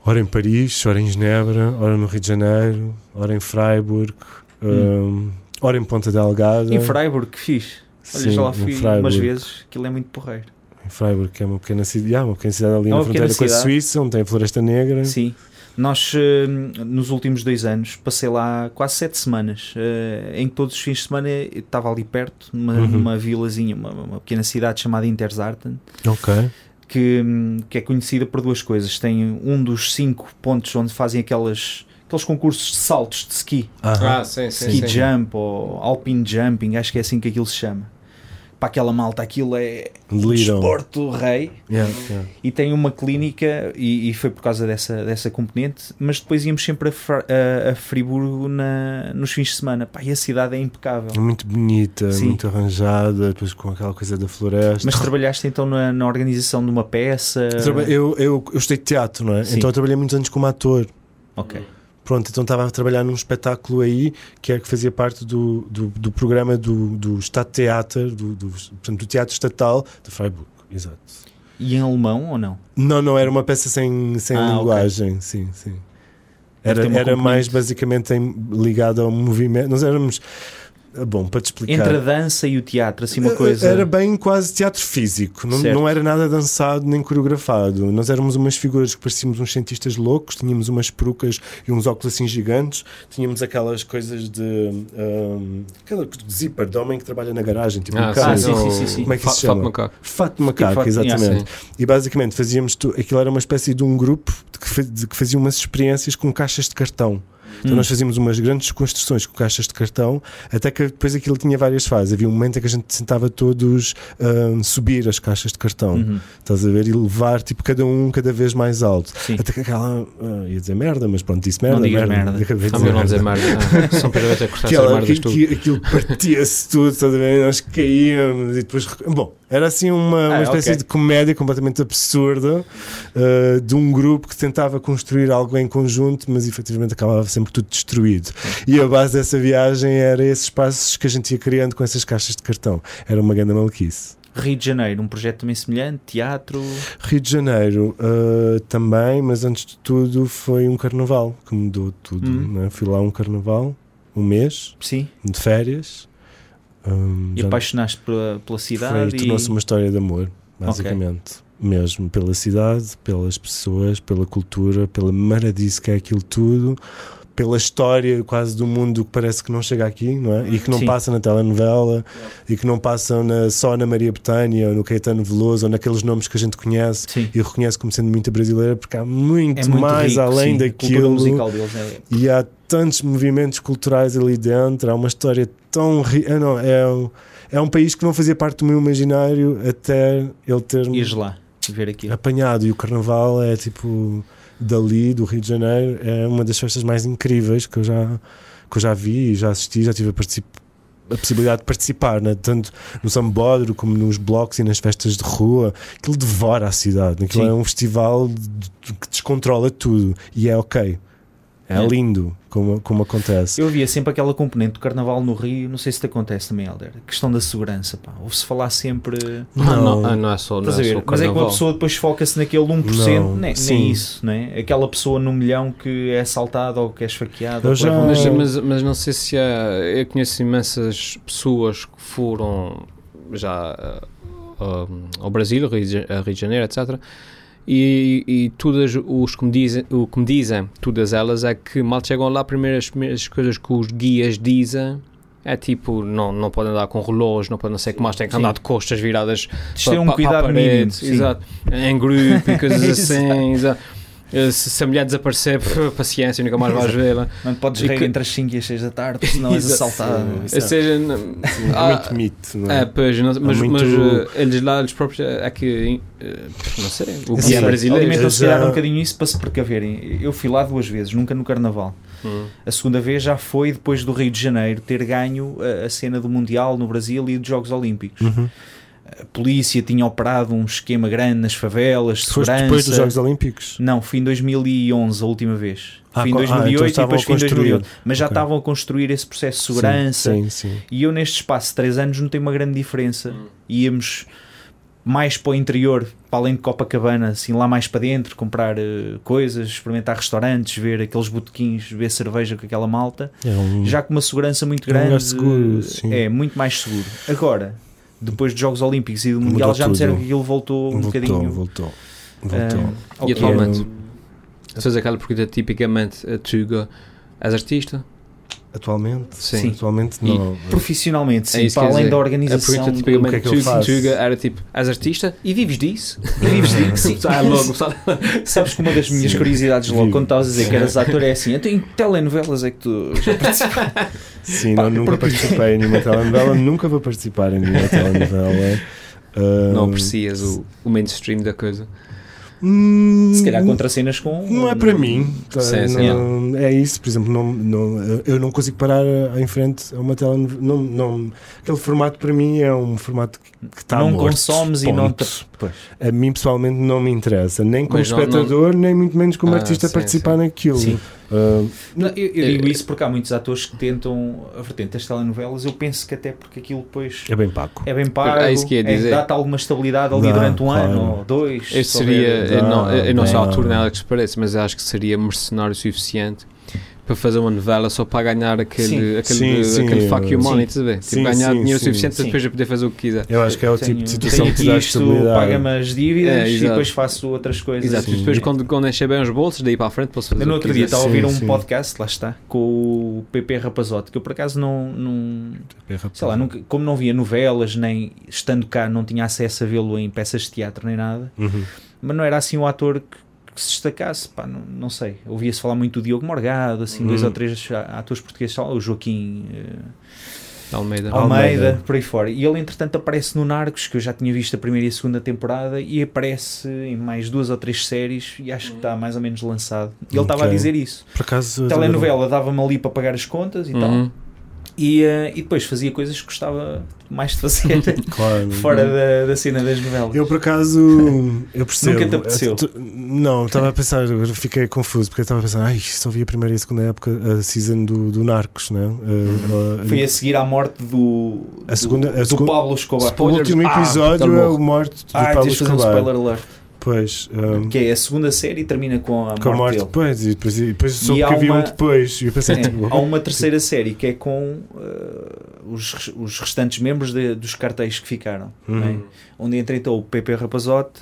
ora em Paris, ora em Genebra, ora no Rio de Janeiro, ora em Freiburg, hum, ora em Ponta Delgada. Em Freiburg, que fiz. Olha, Sim, já lá fui Freiburg. umas vezes, aquilo é muito porreiro. Em Freiburg, que é uma pequena cidade, yeah, uma pequena cidade ali É na fronteira com a. Suíça, onde tem a Floresta Negra. Sim. Nós, eh, nos últimos dois anos, passei lá quase sete semanas, eh, em que todos os fins de semana estava ali perto, numa, Uhum. numa vilazinha, uma, uma pequena cidade chamada Interzarten, Ok. Que, que é conhecida por duas coisas. Tem um dos cinco pontos onde fazem aquelas, aqueles concursos de saltos de ski. Ah, sim, sim. ski sim. jump ou alpine jumping, acho que é assim que aquilo se chama. Para aquela malta, aquilo é desporto rei. Yeah, yeah. e tem uma clínica e, e foi por causa dessa, dessa componente, mas depois íamos sempre a, a, a Friburgo na, nos fins de semana. Pá, e a cidade é impecável. É muito bonita, Sim. muito arranjada, depois com aquela coisa da floresta. Mas trabalhaste então na, na organização de uma peça? Eu, eu, eu estudei teatro, não é? Sim. Então eu trabalhei muitos anos como ator. Ok. Pronto, então estava a trabalhar num espetáculo aí que é que fazia parte do, do, do programa do, do Stadttheater, do, do, portanto, do Teatro Estatal de Freiburg. Exato. E em alemão ou não? Não, não, era uma peça sem, sem Ah, linguagem, sim, sim. Deve Era, era mais basicamente ligado ao movimento. Nós éramos. Bom, para te explicar. Entre a dança e o teatro, assim uma coisa. Era bem quase teatro físico, não, Certo. não era nada dançado nem coreografado. Nós éramos umas figuras que parecíamos uns cientistas loucos, tínhamos umas perucas e uns óculos assim gigantes, tínhamos aquelas coisas de. Um, aquela zíper de homem que trabalha na garagem, tipo Ah, um carro. sim, sim, sim, sim. Como é que Fa- se chama? Fato macaco. Fato macaco, exatamente. Sim. E basicamente fazíamos tu, aquilo era uma espécie de um grupo de que, de que fazia umas experiências com caixas de cartão. Então Hum. nós fazíamos umas grandes construções com caixas de cartão, até que depois aquilo tinha várias fases. Havia um momento em que a gente tentava todos ahm, subir as caixas de cartão, Uhum. estás a ver? E levar tipo cada um cada vez mais alto. Sim. Até que aquela. ah, ia dizer merda, mas pronto, disse merda. Não digas merda. *laughs* acabei de dizer não dizer merda. merda. Ah, São para ter cortar tudo. que- aquilo partia-se tudo, estás a ver? Nós caíamos e depois. Bom, era assim uma, uma Ah, espécie ok. de comédia completamente absurda uh, de um grupo que tentava construir algo em conjunto, mas efetivamente acabava sempre tudo destruído. E a base dessa viagem era esses espaços que a gente ia criando com essas caixas de cartão. Era uma grande maluquice. Rio de Janeiro, um projeto também semelhante, teatro. Rio de Janeiro uh, também, mas antes de tudo foi um carnaval que mudou tudo. Hum. né? Fui lá um carnaval, um mês Sim. de férias. Um, E apaixonaste pela, pela cidade. Foi, e... tornou-se uma história de amor, basicamente. Mesmo pela cidade, pelas pessoas, pela cultura, pela maradice que é aquilo tudo, pela história quase do mundo que parece que não chega aqui, não é? E que não Sim. passa na telenovela, e que não passa na- só na Maria Betânia, ou no Caetano Veloso, ou naqueles nomes que a gente conhece Sim. e reconhece como sendo muito brasileira, porque há muito, É muito mais rico, além sim. Daquilo. musical deles é E há tantos movimentos culturais ali dentro, há uma história tão rica. Não, é, um, é um país que não fazia parte do meu imaginário até ele ter ires lá ver aquilo. apanhado. E o carnaval é tipo dali, do Rio de Janeiro, é uma das festas mais incríveis que eu já, que eu já vi e já assisti, já tive a, particip- a possibilidade de participar, né? tanto no sambódromo como nos blocos e nas festas de rua. Aquilo devora a cidade, aquilo Sim. é um festival que descontrola tudo e é ok. É, É. lindo como, como acontece. Eu via sempre aquela componente do carnaval no Rio, não sei se te acontece também, Helder. A questão da segurança, pá. Ouve-se falar sempre. Ah, não, ah, não é só, não é só Mas é que uma pessoa depois foca-se naquele 1%, Não, nem, sim. nem isso, não é? Aquela pessoa no milhão que é assaltada ou que é esfaqueada. Já- um Mas, mas, mas não sei se há. Eu conheço imensas pessoas que foram já ah, ah, ao Brasil, Rio de, a Rio de Janeiro, etc. E, e todas os que me dizem, o que me dizem, todas elas, é que mal chegam lá, primeiras, as primeiras coisas que os guias dizem é tipo, não, não podem andar com relógio, não podem não sei o que mais, têm que Sim. andar de costas viradas Tens ter um pa- cuidado mínimo. Exato. Em grupo e coisas *laughs* assim. Exato. Eh, Se, se a mulher desaparecer, *laughs* paciência, nunca mais vais vê-la. Não te podes rir que- entre as 5 e as 6 da tarde, senão és assaltado. Ou seja, Ah, é muito mito, não é? é, pois, não- mas, muito- mas eh, eles lá, eles próprios, é que, eh, não sei, o Sim, guia sim. brasileiro. Alimentam-se se calhar um bocadinho isso para se precaverem. Eu fui lá duas vezes, nunca no Carnaval. Hum. A segunda vez já foi depois do Rio de Janeiro ter ganho a, a cena do Mundial no Brasil e dos Jogos Olímpicos. Uhum. A polícia tinha operado um esquema grande nas favelas, Foste segurança. depois dos Jogos Olímpicos? Não, fui em 2011 a última vez. Ah, fui em co- ah, 2008 então e depois fui em construir. 2011. Mas já Ok. estavam a construir esse processo de segurança. Sim, sim. sim. E eu neste espaço de 3 anos notei uma grande diferença. Íamos mais para o interior, para além de Copacabana, assim lá mais para dentro, comprar eh, coisas, experimentar restaurantes, ver aqueles botequins, ver cerveja com aquela malta. É um- Já com uma segurança muito É um grande. seguro. É, muito mais seguro. Agora, depois dos Jogos Olímpicos e do Mundial já me disseram tudo. que aquilo voltou um voltou, bocadinho. voltou, voltou. ah, ao E atualmente? Se faz aquela pergunta tipicamente a Tuga, és artista? Atualmente? Sim. Atualmente E não. Profissionalmente, É sim, isso para além da dizer. A organização. pergunta o que é que eu faço? Tuga era tipo, és artista e vives disso? E vives disso, sim. *laughs* Ah, logo, sabe? *laughs* Sabes que uma das minhas Sim. curiosidades logo, Vivo. quando estavas a dizer que eras ator, é assim: então em telenovelas é que tu *laughs* já participaste? Sim, Pá, não, nunca porque- participei em nenhuma telenovela, nunca vou participar em nenhuma telenovela. Ah, Não aprecias o, o mainstream da coisa. Hum, Se calhar contra cenas com. Não é para mim. tá? Sim, sim. Não- é isso, por exemplo, não, não, eu não consigo parar em frente a uma telenovela. Não, não, aquele formato para mim é um formato que está não morto, consomes e não te. Pois. A mim pessoalmente não me interessa, nem como Mas não- espectador, nem muito menos como Ah, artista sim, participar sim. naquilo. Sim. Ah, Não, eu, eu digo É- isso porque há muitos atores que tentam a vertente das telenovelas. Eu penso que até porque aquilo depois é bem pago. é bem pago, É isso que ia dizer. dá-te alguma estabilidade ali Dá, durante um claro. ano ou dois. Eu se seria, houver- eu não, eu não sou ator nada que se pareça, mas acho que seria mercenário suficiente para fazer uma novela só para ganhar aquele, Sim. aquele, Sim, sim, aquele fuck you sim. money, estás a ver? Tipo, Sim, ganhar sim, dinheiro sim. suficiente para Sim. depois eu poder fazer o que quiser. Eu acho que é o Tenho- tipo de situação que dá isto, paga-me as dívidas É, e depois faço outras coisas. Exato, Sim. depois quando, quando encher bem os bolsos, daí para a frente posso fazer Eu no outro dia estava a ouvir Sim, um sim. podcast, lá está, com o PP Rapazote, que eu por acaso não, não sei lá, nunca, como não via novelas, nem estando cá, não tinha acesso a vê-lo em peças de teatro nem nada, Uhum. mas não era assim um ator que, que se destacasse, pá, não, não sei. Ouvia-se falar muito do Diogo Morgado, assim, dois Uhum. ou três atores portugueses, o Joaquim eh, Almeida. Almeida, Almeida. por aí fora. E ele, entretanto, aparece no Narcos, que eu já tinha visto a primeira e a segunda temporada, e aparece em mais duas ou três séries, e acho que está mais ou menos lançado. E ele estava a Ok. dizer isso. Por acaso. Telenovela dava-me ali para pagar as contas e tal. E, eh, e depois fazia coisas que gostava mais de fazer *laughs* *laughs* Claro. fora da, da cena das novelas. Eu por acaso eu percebo. Nunca te apeteceu? Tu- Não, estava a pensar, fiquei confuso porque eu estava a pensar, ai, só vi a primeira e a segunda época, a season do, do Narcos, né? Uh, uh, Foi a seguir à morte do, A segunda- do, a do Pablo Escobar. o último Ah, episódio tá é o morte do Ah, Pablo fazer um Escobar. spoiler alert. Pois, um, Que é a segunda série e termina com a com a morte morte dele. depois, e depois, e depois soube que havia um depois. E pensei, É, tipo, há uma terceira série que é com uh, os, os restantes membros de- dos cartéis que ficaram, Uhum. né? onde entra então o Pepe Rapazote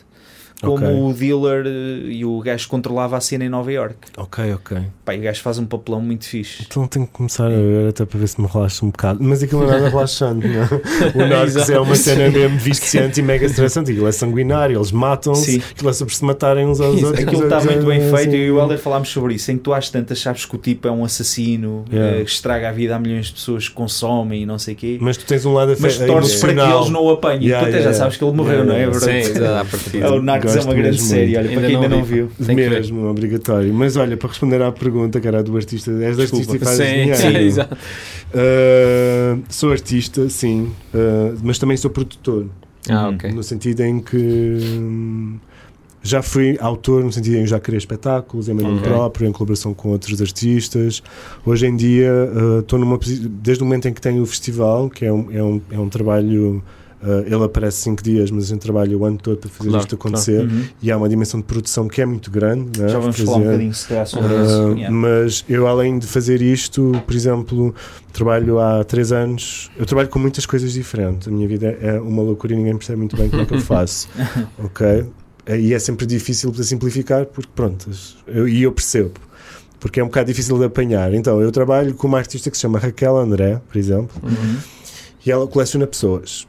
como Ok. o dealer uh, e o gajo que controlava a cena em Nova York. ok, ok. Pá, e o gajo faz um papelão muito fixe. Então tenho que começar a ver até para ver se me relaxa um bocado. Mas aquilo não é nada relaxante, não? *laughs* O Narcos Exato. é uma cena mesmo viciante e mega estressante. Aquilo é sanguinário, eles matam-se, aquilo é sobre se matarem uns aos outros. Aquilo está muito bem É, feito assim, e o Helder falámos sobre isso. Em que tu às tantas sabes que o tipo é um assassino Yeah. uh, que estraga a vida a milhões de pessoas que consomem e não sei o quê. Mas tu tens um lado Mas afe- torces para que eles não o apanhem. Yeah, tu até yeah, já sabes que ele morreu, yeah, não é? verdade? Sim, exato, *laughs* partida. É, o Narcos é uma grande mesmo série, muito. olha, para quem ainda não não vi. viu. Tem que ver. Mesmo, obrigatório. Mas olha, para responder à pergunta que era do artista, és Desculpa. artista e fazes Sim, dinheiro. exato. Uh, sou artista, sim, uh, mas também sou produtor. Ah, ok. No sentido em que hum, já fui autor, no sentido em que já criei espetáculos em meu nome Ok. próprio, em colaboração com outros artistas. Hoje em dia uh, estou numa posi- desde o momento em que tenho o festival, que é um, é um, é um trabalho. Uh, ele aparece cinco dias, mas a gente trabalha o ano todo para fazer Claro, isto acontecer. Uhum. E há uma dimensão de produção que é muito grande. né? Já vamos Fazer- falar um bocadinho se calhar sobre Uh, isso. Yeah. Mas eu, além de fazer isto, por exemplo, trabalho há três anos. Eu trabalho com muitas coisas diferentes. A minha vida é uma loucura e ninguém percebe muito bem como é que eu *laughs* faço. ok? E é sempre difícil de simplificar, porque pronto, eu, e eu percebo. Porque é um bocado difícil de apanhar. Então, eu trabalho com uma artista que se chama Raquel André, por exemplo, Uhum. e ela coleciona pessoas.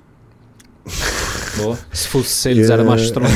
Boa. Se fosse seres era mais estranho.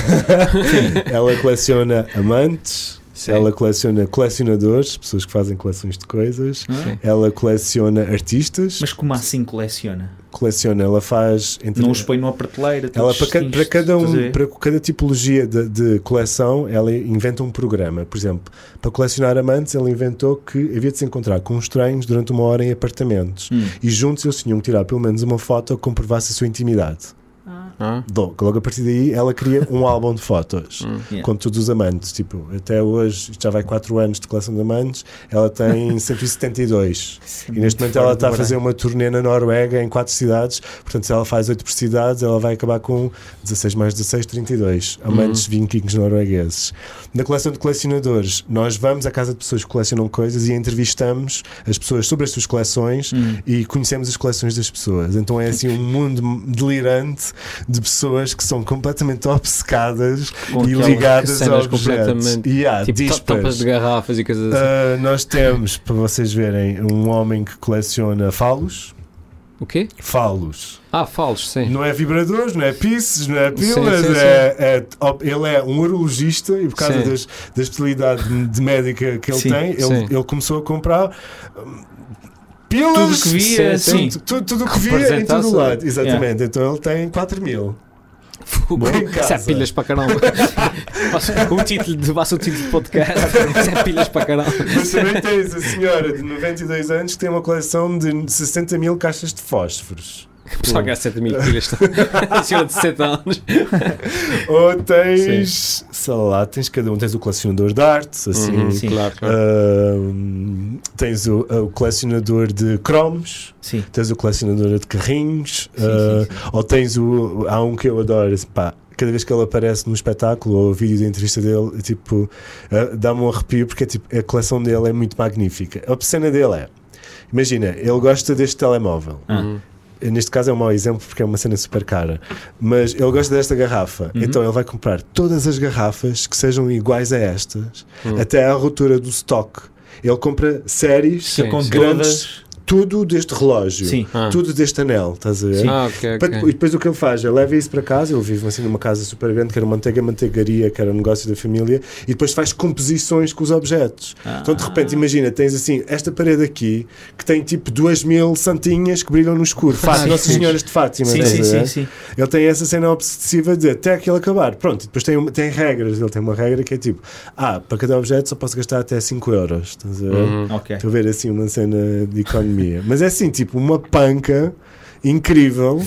*laughs* ela coleciona amantes, Sim. ela coleciona colecionadores, pessoas que fazem coleções de coisas. Sim. Ela coleciona artistas, Mas como assim coleciona? coleciona, ela faz entre- Não os põe numa prateleira? ela para, ca- para cada um, para cada tipologia de, de coleção, ela inventa um programa. Por exemplo, para colecionar amantes, ela inventou que havia de se encontrar com estranhos durante uma hora em apartamentos Hum. e juntos eles tinham que tirar pelo menos uma foto que comprovasse a sua intimidade. Ah, Logo, logo a partir daí ela cria um *laughs* álbum de fotos hum. Yeah. com todos os amantes. Tipo, até hoje, isto já vai 4 anos de coleção de amantes, ela tem *laughs* 172. E neste momento ela está a fazer uma turnê na Noruega em 4 cidades. Portanto, se ela faz 8 por cidades, ela vai acabar com 16 mais 16, 32 amantes vikings noruegueses. Na coleção de colecionadores, nós vamos à casa de pessoas que colecionam coisas e entrevistamos as pessoas sobre as suas coleções Hum. e conhecemos as coleções das pessoas. Então é assim um mundo delirante de pessoas que são completamente obcecadas Com e ligadas a cenas objetos. completamente- há Tipo, dispas. tampas de garrafas e coisas assim. Ah, nós temos, para vocês verem, um homem que coleciona falos. O quê? Falos. Ah, falos, sim. Não é vibradores, não é pisses, não é Sim, pilas. sim, sim. é, é- op- ele é um urologista e por causa Sim. das, da especialidade de, médica que ele Sim, tem, ele, sim. ele começou a comprar. Pilas, Tudo que via, sim, tudo, tudo, que via em todo lado. Exatamente. Então ele tem 4 mil. Fogo. Isso é pilhas para caramba. O *laughs* título de, passa o título de podcast. Isso é pilhas para caramba. Mas também tens a senhora de 92 anos que tem uma coleção de 60 mil caixas de fósforos. Só que há 7 mil pilhas. A senhora de 7 anos. Ou tens, sei lá, tens cada um, tens o colecionador de arte, assim. Uhum, sim. Claro, claro. Ahm, tens o, o colecionador de cromos, Sim. tens o colecionador de carrinhos, Sim, sim, sim. ou tens o. Há um que eu adoro, assim, pá, cada vez que ele aparece no espetáculo ou o vídeo da entrevista dele, é tipo, ah, dá-me um arrepio porque é, tipo, a coleção dele é muito magnífica. A cena dele é. Imagina, ele gosta deste telemóvel. Ah. Uhum. Neste caso é um mau exemplo porque é uma cena super cara. Mas ele gosta desta garrafa. Uhum. Então ele vai comprar todas as garrafas que sejam iguais a estas, Uhum. até à ruptura do stock. Ele compra séries, sim. grandes, tudo deste relógio, Sim. Ah. tudo deste anel, estás a ver? Ah, ok, Para- ok. E depois o que ele faz? Ele leva isso para casa, ele vive assim numa casa super grande, que era manteiga, manteigaria, que era um negócio da família, e depois faz composições com os objetos. Ah. Então de repente, imagina, tens assim, esta parede aqui, que tem tipo duas mil santinhas que brilham no escuro. Fátima, sim, Nossas sim. Senhoras de Fátima. Sim, sim, sim, sim. Ele tem essa cena obsessiva de até aquilo acabar. Pronto, e depois tem, tem regras. Ele tem uma regra que é tipo: ah, para cada objeto só posso gastar até 5 euros. Estás a ver? Uhum. Ok. Estou a ver assim uma cena de economia. Mas é assim, tipo, uma panca incrível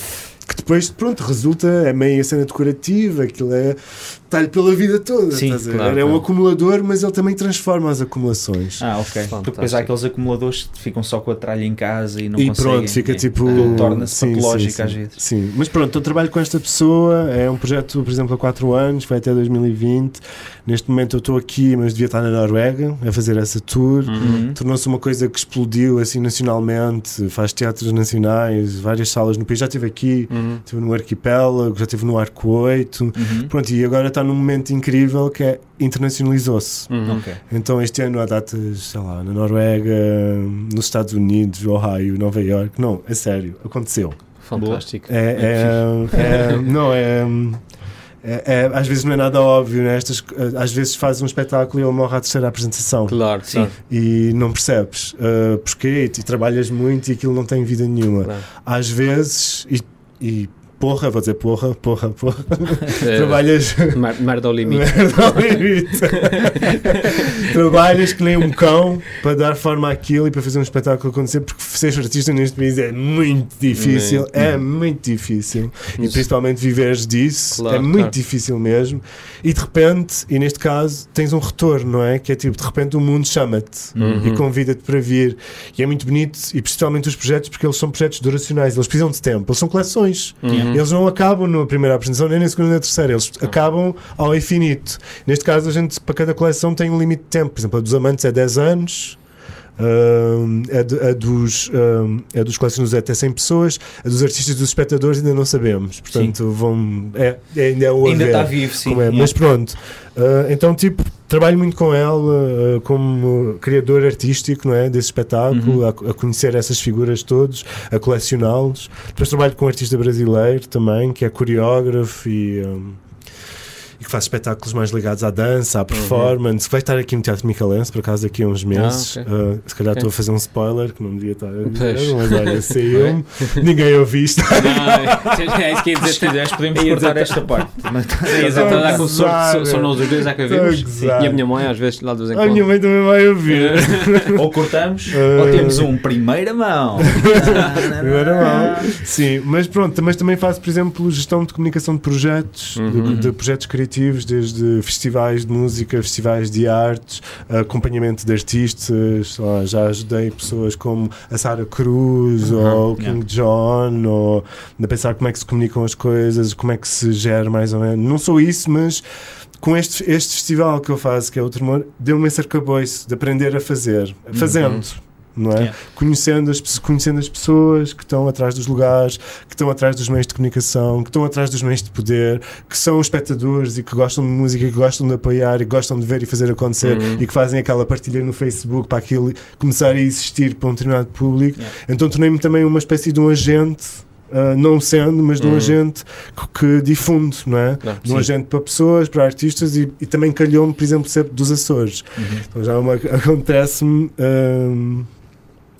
que depois, pronto, resulta, é meio a cena decorativa, aquilo é. Está-lhe pela vida toda. Sim, estás a ver? claro, é um claro. acumulador, mas ele também transforma as acumulações. Ah, ok. Porque depois há aqueles acumuladores que ficam só com a tralha em casa e não e conseguem. pronto, fica é. tipo. Aquilo Torna-se Sim, patológico às sim. vezes. Sim, mas pronto, eu trabalho com esta pessoa. É um projeto, por exemplo, há 4 anos, vai até 2020. Neste momento eu estou aqui, mas devia estar na Noruega a fazer essa tour. Uhum. Tornou-se uma coisa que explodiu assim nacionalmente. Faz teatros nacionais, várias salas no país. Já estive aqui, Uhum. estive no Arquipélago, já estive no Arco 8. Uhum. Pronto, e agora está num momento incrível que é internacionalizou-se. Uhum. Ok. Então este ano há datas, sei lá, na Noruega, nos Estados Unidos, Ohio, Nova York. Não, é sério, aconteceu. Fantástico. É, é, é- não, é, é- é- Às vezes não é nada óbvio, né? Estas, às vezes fazes um espetáculo e ele morre à terceira apresentação Claro, Sim. claro. e não percebes uh, porquê e, trabalhas muito e aquilo não tem vida nenhuma. claro. Às vezes, e, e porra, vou dizer porra, porra, porra, *laughs* É, trabalhas. Merda ao limite. *laughs* Merda ao limite. *laughs* Trabalhas que nem um cão para dar forma àquilo e para fazer um espetáculo acontecer, porque ser artista neste país é muito difícil, Muito. é muito difícil. E principalmente viveres disso Claro, é muito claro. difícil mesmo. E de repente, e neste caso, tens um retorno, não é? Que é tipo, de repente o mundo chama-te Uhum. e convida-te para vir. E é muito bonito, e principalmente os projetos, porque eles são projetos duracionais, eles precisam de tempo, eles são coleções. Uhum. Eles não acabam na primeira apresentação, nem na segunda nem na terceira, eles acabam ao infinito. Neste caso, a gente, para cada coleção, tem um limite de tempo. Por exemplo, a dos amantes é 10 anos. A, de- a dos, a dos colecionadores é até 100 pessoas, a dos artistas e dos espectadores ainda não sabemos, portanto, vão, é, é- ainda é o Ainda está vivo, sim. é. Mas pronto, Ah, então, tipo, trabalho muito com ela ah, como criador artístico, não é? Desse espetáculo, Uhum. a, a conhecer essas figuras todos, a colecioná-los. Depois trabalho com um artista brasileiro também, que é coreógrafo e. hum, e que faz espetáculos mais ligados à dança, à performance, que vai estar aqui no Teatro Micalense, por acaso daqui a uns meses. Uhum. Ah, ok. Uh, se calhar Ok. estou a fazer um spoiler que não devia estar a dizer, mas olha, *laughs* saiu-me. Ninguém ouviu isto. Não, é isso que ia Se dizer. quiseres, podemos Ia cortar esta parte. *laughs* Exato, Estou a dá com sorte, só- nós os dois é que gozar. E a minha mãe, às vezes, lá de vez em A minha mãe também vai ouvir. *laughs* ou cortamos, Uh, ou temos um primeira mão. Primeira mão. Sim, mas pronto, mas também faço, por exemplo, gestão de comunicação de projetos, de- Uhum. de, projetos criativos, desde festivais de música, festivais de artes, acompanhamento de artistas. lá, já ajudei pessoas como a Sara Cruz Uhum. ou o King John, ou a pensar como é que se comunicam as coisas, como é que se gera mais ou menos. Não sou isso, mas com este, este festival que eu faço, que é o Tremor, deu-me esse arcabouço de aprender a fazer, fazendo. Não é? Yeah. conhecendo, as, conhecendo as pessoas que estão atrás dos lugares, que estão atrás dos meios de comunicação, que estão atrás dos meios de poder, que são espectadores e que gostam de música, que gostam de apoiar e que gostam de ver e fazer acontecer Uhum. e que fazem aquela partilha no Facebook para aquilo começar a existir para um determinado público. Yeah. Então tornei-me também uma espécie de um agente. ah, não sendo, mas de um Uhum. agente que, que difunde, não é? Claro, De um sim. agente para pessoas, para artistas e, e também calhou-me, por exemplo, ser dos Açores. Uhum. Então já uma- *laughs* acontece-me. hum,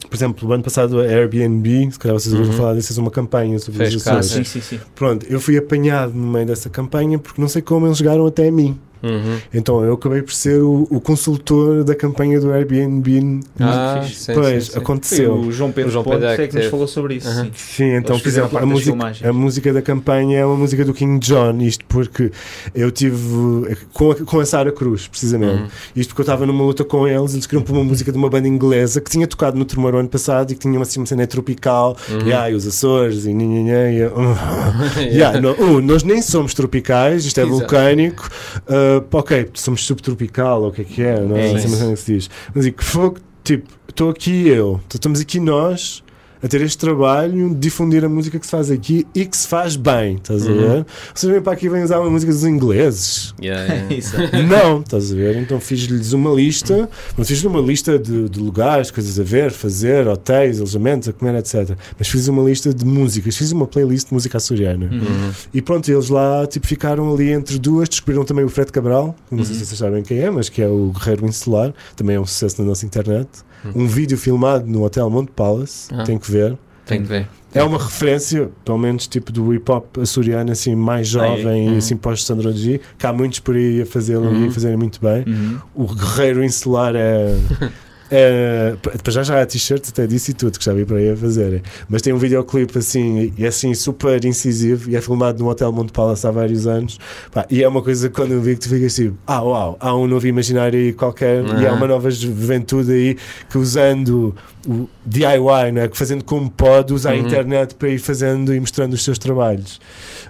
por exemplo, o ano passado a Airbnb, se calhar vocês ouviram Uhum. falar disso, fez uma campanha sobre Fez sim. Sim, sim, sim. Pronto, eu fui apanhado no meio dessa campanha porque não sei como eles chegaram até mim. Uhum. Então eu acabei por ser o, o consultor da campanha do Airbnb. Ah, sim, pois, sim, sim. Aconteceu. o João Pedro O João Pontes Pedro é é que que nos falou sobre isso. Aham. sim. Sim, então, por fizeram exemplo, a música, a música da campanha é uma música do King John, isto porque eu tive com a, com a Sara Cruz, precisamente. Uhum. Isto porque eu estava numa luta com eles, eles queriam pôr uma música de uma banda inglesa que tinha tocado no Tremor ano passado e que tinha assim, uma cena tropical, Uhum. e ai, os Açores, e nhanhanhã, e *laughs* *laughs* Yeah, não, uh, nós nem somos tropicais, isto é Exato. vulcânico, uh, ok, somos subtropical, ou o que é que é, não é? É Assim, uma isso. cena que se diz. Mas e que fogo, tipo, estou aqui eu, estamos aqui nós a ter este trabalho de difundir a música que se faz aqui e que se faz bem, estás a Uhum. ver? Vocês vêm para aqui e vêm usar uma música dos ingleses. Yeah, *laughs* yeah. Não, estás a ver? Então fiz-lhes uma lista, mas fiz uma lista de, de lugares, coisas a ver, fazer, hotéis, alojamentos, a comer, etc. Mas fiz uma lista de músicas, fiz uma playlist de música açoriana. Uhum. E pronto, eles lá tipo, ficaram ali entre duas, descobriram também o Fred Cabral, que não sei Uhum. se vocês sabem quem é, mas que é o Guerreiro Insular, também é um sucesso na nossa internet. Uhum. Um vídeo filmado no Hotel Monte Palace, Ah. tem que ver. Tem que ver. É uma referência, pelo menos, tipo do hip hop açoriano, assim, mais jovem Uhum. e assim pós Sandro G, que há muitos por aí a fazê-lo Uhum. e a fazerem muito bem. Uhum. O Guerreiro Insular é. *laughs* é para já já há t-shirts até disso e tudo que já vi para aí a fazerem. Mas tem um videoclipe assim, e é assim super incisivo e é filmado no Hotel Monte Palace há vários anos. Pá, e é uma coisa que quando eu vi que tu ficas tipo, ah, uau, há um novo imaginário aí qualquer e há Uhum. uma nova juventude aí que usando o DIY, não é? que fazendo como pode, usa a Uhum. internet para ir fazendo e mostrando os seus trabalhos.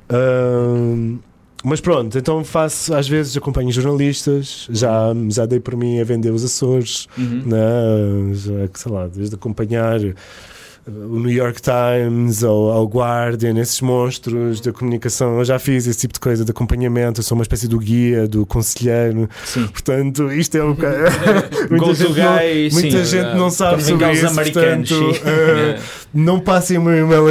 Ahm, mas pronto, então faço, às vezes acompanho jornalistas, já, já dei por mim a vender os Açores, Uhum. né? já, sei lá, desde acompanhar uh, o New York Times ou ao Guardian, esses monstros da comunicação, eu já fiz esse tipo de coisa de acompanhamento, eu sou uma espécie do guia, do conselheiro, Sim. portanto, isto é um bocado. *laughs* muita gente, não, guy, sim. muita gente não sabe Quando vem sobre isso, portanto, uh. *laughs* não passem o meu e-mail.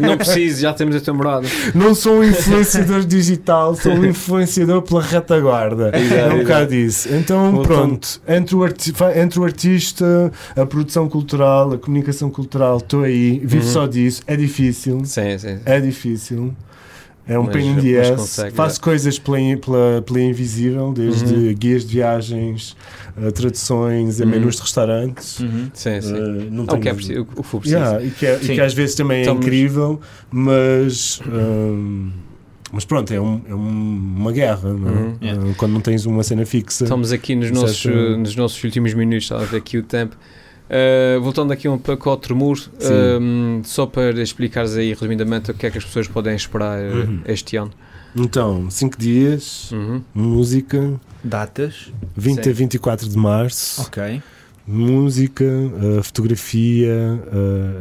Não preciso, já temos a tua morada. Não sou um influenciador digital, sou um influenciador pela retaguarda. é um bocado isso. Então, Voltando. pronto, entre o, entre o artista, a produção cultural, a comunicação cultural, estou aí, vivo Uhum. só disso. É difícil, Sim, sim. é difícil. É um Mas- pain in the ass. consegue, Faço coisas pela, pela, pela invisível, desde Uhum. guias de viagens, a traduções, a Uhum. menus de restaurantes. Uhum. Sim, sim. Uh, não É o que é preciso, o que for preciso. Yeah, e, que é- e que às vezes também é Estamos- incrível, mas. hum, mas pronto, é, um- é um- uma guerra, não é? Uhum. Yeah. Uh, Quando não tens uma cena fixa. Estamos aqui nos nossos, uh, nos nossos últimos minutos, estava a ver aqui o tempo. Uh, voltando aqui um pouco ao tremor, um, só para explicares aí resumidamente o que é que as pessoas podem esperar uh, Uhum. este ano. Então, 5 dias, Uhum. música, Datas. 20 Sim. a 24 de março, Ok. música, uh, fotografia,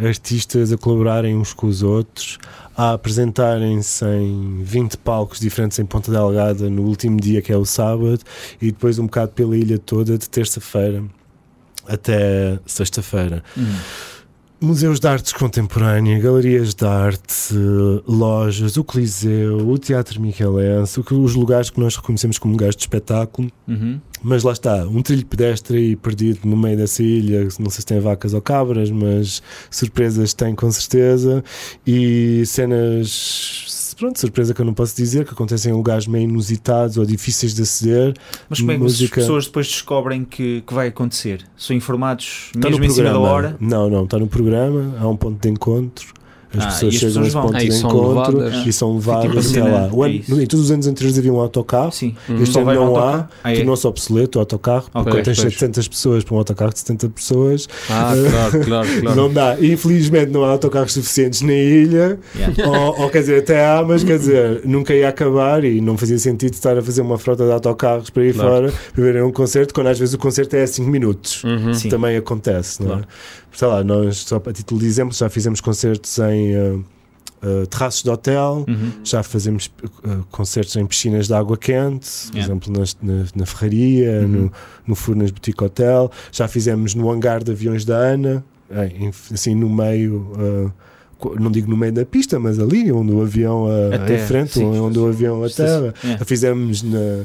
uh, artistas a colaborarem uns com os outros, a apresentarem-se em 20 palcos diferentes em Ponta Delgada no último dia que é o sábado e depois um bocado pela ilha toda de terça-feira até sexta-feira. Uhum. museus de artes contemporânea, galerias de arte, lojas, o Coliseu, o Teatro Michelense, os lugares que nós reconhecemos como lugares de espetáculo. Uhum. Mas lá está, um trilho pedestre aí perdido no meio dessa ilha, não sei se tem vacas ou cabras, mas surpresas tem com certeza. E cenas, pronto, surpresa que eu não posso dizer, que acontecem em lugares meio inusitados ou difíceis de aceder. Mas como é que Música- as pessoas depois descobrem que, que vai acontecer? São informados Está mesmo no em cima da programa. hora? Não, não, está no programa, há um ponto de encontro. As Ah, pessoas as chegam a esse ponto de encontro levadas. e são Tipo levadas a até lá. O é ano- em todos os anos anteriores havia um autocarro. Sim. Uhum. Este Só ano não há? Ah, é? tornou-se obsoleto o autocarro, porque tens pois. 700 pessoas para um autocarro de 70 pessoas, Ah, claro, claro, *laughs* claro. não dá. Infelizmente não há autocarros suficientes na ilha, Yeah. ou, ou quer dizer, até há, mas quer dizer, nunca ia acabar e não fazia sentido estar a fazer uma frota de autocarros para ir Claro. fora para verem um concerto, quando às vezes o concerto é 5 minutos. Uhum. Também acontece, não é? Claro. Sei lá, nós, só a título de exemplo, já fizemos concertos em uh, uh, terraços de hotel, Uhum. já fazemos uh, concertos em piscinas de água quente, por Yeah. exemplo, nas- na, na Ferraria, Uhum. no, no Furnas Boutique Hotel, já fizemos no hangar de aviões da ANA, em- assim no meio. não digo no meio da pista, mas ali onde o avião uh, Até, em frente, sim. onde o avião. Já fizemos na,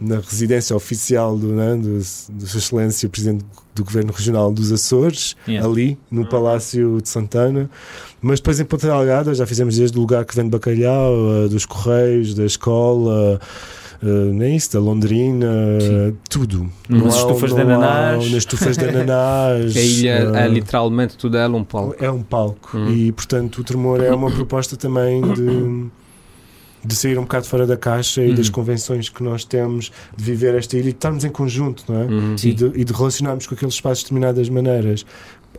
na residência oficial do, né, do, do Sua Excelência, o Presidente do Governo Regional dos Açores, Yeah. ali no Palácio de Santana. Mas depois em Ponta Delgada já fizemos desde o lugar que vende bacalhau, eh, dos Correios, da escola. eh, nem isso, da Londrina, Sim. tudo. Nas Não há- estufas de não há- ananás. Nas estufas de *laughs* ananás. A ilha é eh, literalmente tudo ela um palco. é um palco Hum. e portanto o Tremor é *coughs* uma proposta também de, de sair um bocado fora da caixa e Uhum. das convenções que nós temos de viver esta ilha e de estarmos em conjunto, não é? Uhum. E de, e de relacionarmos com aqueles espaços de determinadas maneiras,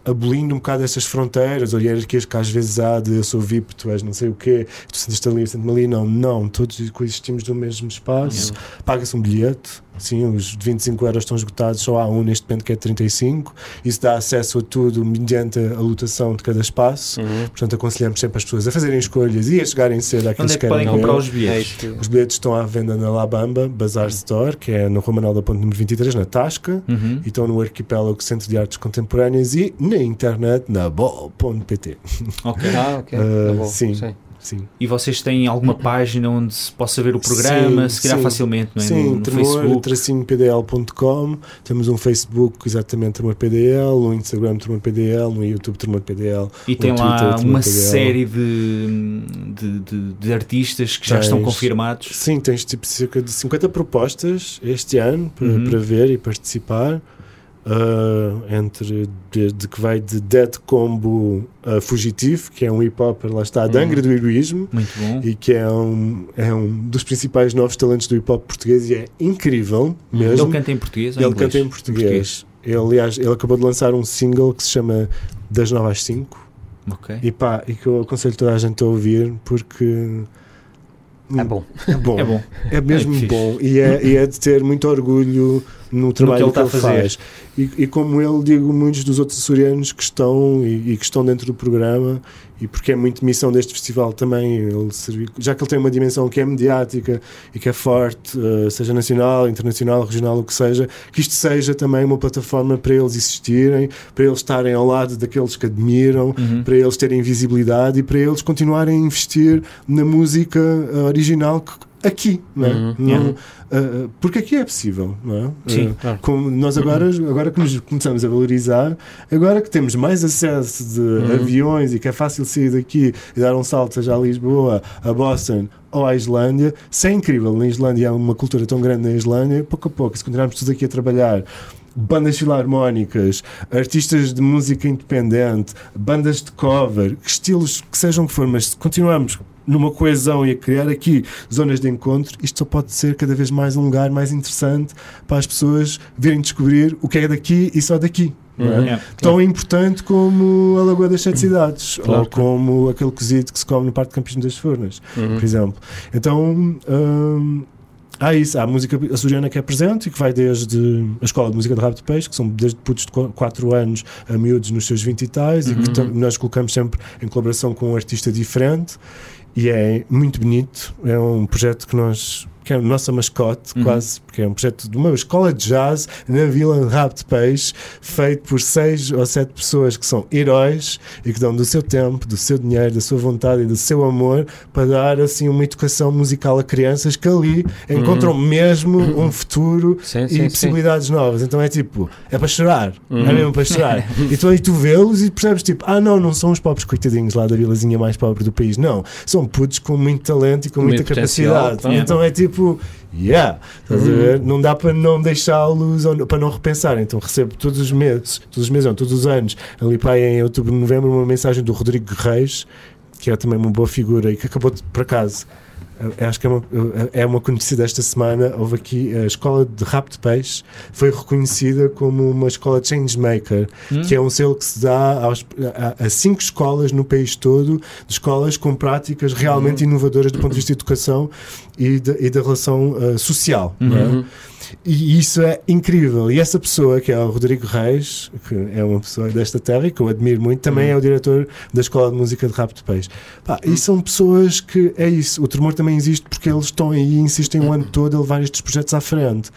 abolindo um bocado essas fronteiras ou hierarquias que às vezes há de eu sou VIP, tu és não sei o quê, tu sentes-te ali, eu sento-me ali. Não, não, todos coexistimos no mesmo espaço, paga-se um bilhete. Sim, os de 25 euros estão esgotados, só há um neste momento que é 35. Isso dá acesso a tudo mediante a lotação de cada espaço. Uhum. Portanto, aconselhamos sempre as pessoas a fazerem escolhas e a chegarem cedo àqueles Onde é que que podem querem ver. comprar os bilhetes? Os bilhetes estão à venda na Labamba Bazar Store, que é no Romanel da Ponte número 23, na Tasca, Uhum. e estão no Arquipélago Centro de Artes Contemporâneas e na internet na bol.pt. *laughs* Ok. Ah, ok. Uh, Tá bom, sim. sim. Sim, E vocês têm alguma página onde se possa ver o programa, Sim, se calhar sim. facilmente, não é? sim no, no tremor, pdl.com, temos um Facebook exatamente Tremor PDL, um Instagram Tremor PDL, um YouTube Tremor PDL. E tem no lá Twitter, uma PDL. série de, de, de- de artistas que já Tens. estão confirmados. Sim, tens tipo cerca de 50 propostas este ano para, Uhum. para ver e participar. Uh, entre desde que vai de Dead Combo a Fugitivo, que é um hip hop, lá está, de Uhum. Angra do Heroísmo, Muito bom. e que é um, é um dos principais novos talentos do hip hop português e é incrível Ele mesmo. canta em português ou Ele inglês? canta em português. Ele, aliás, ele acabou de lançar um single que se chama Das 9 às 5 Ok. e pá, e que eu aconselho toda a gente a ouvir porque É bom. é bom. É bom. É mesmo É bom e é, e é de ter muito orgulho no trabalho ele que ele, está a fazer. faz. E, e como ele, digo, muitos dos outros açorianos que estão e, e que estão dentro do programa, e porque é muito missão deste festival também, ele servir, já que ele tem uma dimensão que é mediática e que é forte, eh, seja nacional, internacional, regional, o que seja, que isto seja também uma plataforma para eles existirem, para eles estarem ao lado daqueles que admiram, Uhum. para eles terem visibilidade e para eles continuarem a investir na música eh, original que- aqui, não é? Uhum. Não- eh, porque aqui é possível, não é? Sim, Eh, claro. como nós agora, agora que nos começamos a valorizar, agora que temos mais acesso de Uhum. aviões e que é fácil sair daqui e dar um salto seja a Lisboa, a Boston ou à Islândia, isso é incrível. Na Islândia há uma cultura tão grande na Islândia, pouco a pouco, se continuarmos todos aqui a trabalhar bandas filarmónicas, artistas de música independente, bandas de cover, estilos que sejam que for, mas se continuarmos numa coesão e a criar aqui zonas de encontro, isto só pode ser cada vez mais um lugar mais interessante para as pessoas virem descobrir o que é daqui e só daqui. não é? Uhum. Yeah. Tão importante como a Lagoa das Sete Cidades Claro. ou como aquele cozido que se come no Parque de Campismo das Furnas Uhum. por exemplo. Então, hum, há isso, há a música açoriana que é presente e que vai desde a Escola de Música de Rabo de Peixe, que são desde putos de 4 anos a miúdos nos seus 20 e tais, e que Uhum. nós colocamos sempre em colaboração com um artista diferente. E é muito bonito, é um projeto que nós que é a nossa mascote, uhum. quase, porque é um projeto de uma escola de jazz na Vila de Rabo de Peixe, feito por seis ou sete pessoas que são heróis e que dão do seu tempo, do seu dinheiro, da sua vontade e do seu amor para dar assim uma educação musical a crianças que ali encontram uhum. mesmo uhum. um futuro sim, sim, e possibilidades sim. novas. Então é tipo, é para chorar, é uhum. é mesmo para chorar. *laughs* e tu aí tu vê-los e percebes tipo, ah não, não são os pobres coitadinhos lá da vilazinha mais pobre do país, não, são putos com muito talento e com muita capacidade. Então é tipo, yeah, estás uhum. a ver? Não dá para não deixá-los, para não repensar. Então recebo todos os meses, todos os meses, não, todos os anos, ali para aí em outubro, novembro, uma mensagem do Rodrigo Reis, que é também uma boa figura e que acabou de, por acaso acho que é uma, é uma conhecida esta semana. Houve aqui a escola de rap de peixe, foi reconhecida como uma escola changemaker, hum. que é um selo que se dá aos, a, a, cinco escolas no país todo, de escolas com práticas realmente hum. inovadoras do ponto de vista de educação e, de, e da relação uh, social. É? Uhum. E isso é incrível. E essa pessoa, que é o Rodrigo Reis, que é uma pessoa desta terra e que eu admiro muito, também uhum. é o diretor da Escola de Música de Rap de Peixe. Pá, E são pessoas que é isso. O tremor também existe porque eles estão aí e insistem o ano todo a levar estes projetos à frente.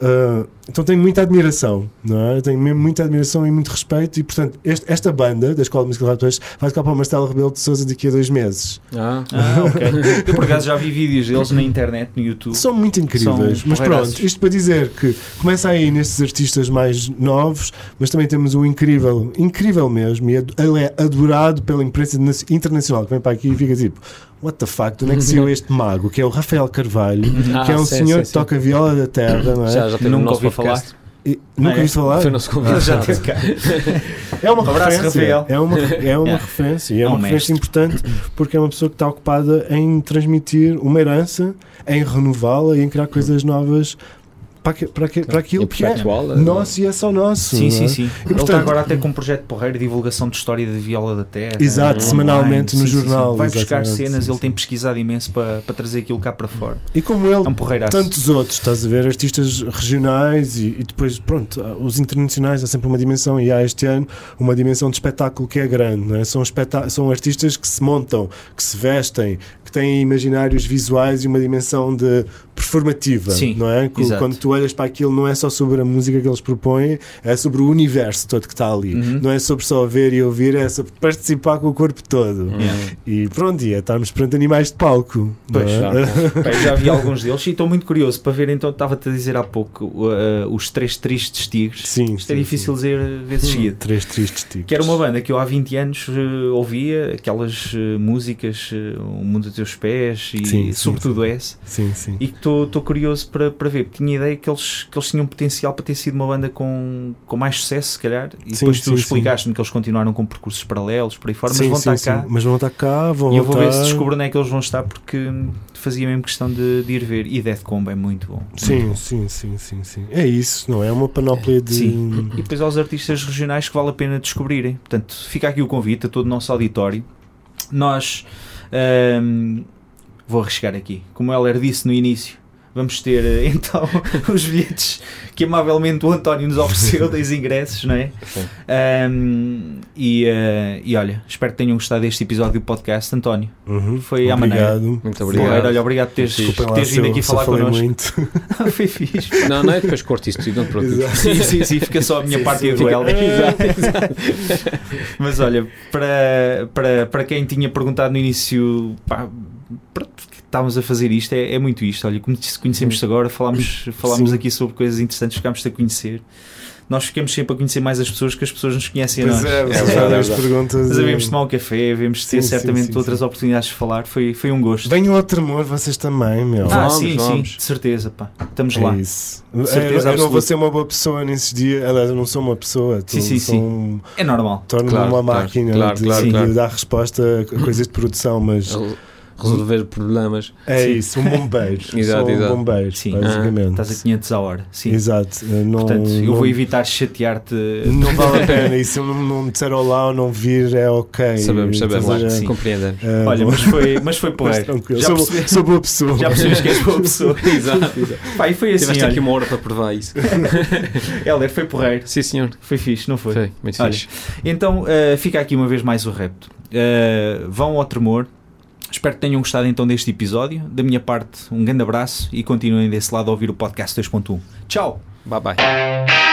Uh, então tenho muita admiração, não é? Tenho mesmo muita admiração e muito respeito. E portanto, este, esta banda da Escola de Música de Rap de Peixe vai tocar para o Marcelo Rebelo de Souza daqui a dois meses. Ah, ah *laughs* ok. eu por acaso já vi vídeos deles na internet, no YouTube. São muito incríveis. São mas pronto, isto para dizer que começa aí nestes artistas mais novos, mas também temos o incrível, incrível mesmo, e ele é adorado pela imprensa internacional que vem para aqui e fica tipo. What the fuck, de onde é que saiu *laughs* este mago? Que é o Rafael Carvalho, ah, que é um sim, senhor sim, que toca viola da terra, não é? Já, já teve Nunca ouvi falar. E, nunca ah, é? falar? Foi nosso convidado. já teve cá. É uma um abraço, referência. Rafael. É uma, é uma yeah. *laughs* referência. E é uma referência importante porque é uma pessoa que está ocupada em transmitir uma herança, em renová-la e em criar coisas novas para, para, para aquilo que é, é nosso e é só nosso. Sim, sim, é? sim. E, Ele está agora até com um projeto porreiro de divulgação de história da viola da terra. Exato, semanalmente no sim, jornal. Sim, Vai buscar cenas, ele tem pesquisado imenso para, para trazer aquilo cá para fora. E como ele, é um tantos outros, estás a ver, artistas regionais e, e, depois, pronto, os internacionais há sempre uma dimensão e há este ano uma dimensão de espetáculo que é grande, não é? São, são artistas que se montam, que se vestem, que têm imaginários visuais e uma dimensão de performativa, Sim, não é? Exato. Quando tu olhas para aquilo, não é só sobre a música que eles propõem, é sobre o universo todo que está ali. Uhum. Não é sobre só ver e ouvir, é sobre participar com o corpo todo. Uhum. E pronto, e é estarmos perante animais de palco. Pois, é? *laughs* já vi alguns deles e estou muito curioso para ver. Então, estava-te a dizer há pouco uh, os Três Tristes Tigres. Sim, Isto é sim, difícil sim. dizer vezes seguido. Três Tristes Tigres. Que era uma banda que eu há 20 anos uh, ouvia, aquelas uh, músicas, O Mundo dos Teus Pés e sim, sobretudo essa. Sim, sim. E estou curioso para, para ver, porque tinha ideia que eles, que eles tinham potencial para ter sido uma banda com, com mais sucesso, se calhar, e sim, depois tu explicaste-me que eles continuaram com percursos paralelos por aí fora, mas vão estar cá. Mas vão estar cá, vão E eu vou ver se descubro onde é que eles vão estar, porque fazia mesmo questão de, de ir ver. E Death Combo é muito bom. Sim, muito bom. sim, sim, sim, sim. É isso, não é? uma panóplia de. Sim. E depois aos artistas regionais que vale a pena descobrirem. Portanto, fica aqui o convite a todo o nosso auditório. Nós. Um, vou arriscar aqui. Como o Heller disse no início, vamos ter eh, *laughs* então os bilhetes que amavelmente o António nos ofereceu, dois ingressos, não é? Um, e, uh, e olha, espero que tenham gostado deste episódio do podcast, António. Uhum. Foi à maneira. Muito obrigado. olha, obrigado por teres, teres vindo aqui falar connosco. Muito. *laughs* Foi fixe. Não, não é depois corto isto tudo, não te preocupes. Sim, sim, sim, fica só a minha sim, parte sim, e do Helder. *laughs* Mas olha, para, para, para quem tinha perguntado no início, pá, estávamos a fazer isto é, é muito isto. Olha, como conhecemos agora, falámos, falámos aqui sobre coisas interessantes, ficámos a conhecer. Nós ficamos sempre a conhecer mais as pessoas que as pessoas nos conhecem pois a nós. É, é, é, é, perguntas. Mas de tomar um café, havemos de ter sim, certamente sim, sim, outras oportunidades de falar. Foi, foi um gosto. Venham ao Tremor, vocês também, meu. Ah, vamos, sim, vamos. sim, de certeza, pá. Estamos lá. Isso. De certeza eu, eu não vou ser uma boa pessoa nesses dias. Aliás, eu não sou uma pessoa. Sim, sim, sim. Um, é normal. Torno-me claro, uma máquina claro, de, claro, de, de, dar resposta a coisas de produção, mas resolver problemas. É sim. isso, um bombeiro. *laughs* exato, Sou um bombeiro, sim. basicamente. Ah, estás a 500 a hora. Sim. Exato. Não, Portanto, eu não, vou evitar chatear-te. Não vale a pena. E se eu não, não me disser olá ou não vir, é ok. Sabemos, sabemos. Claro, sim. Compreendemos. É, Olha, mas foi, mas foi *laughs* porreiro. Já sou, percebi... sou boa pessoa. Já percebes que és boa pessoa. *laughs* Exato. Pá, e foi assim. Tiveste aqui uma hora para provar isso. Helder, foi porreiro. Sim, senhor. Foi fixe, não foi? Foi, muito Olha, fixe. Então, uh, fica aqui uma vez mais o repto. Uh, vão ao tremor Espero que tenham gostado então deste episódio. Da minha parte, um grande abraço e continuem desse lado a ouvir o podcast 2.1. Tchau! Bye bye.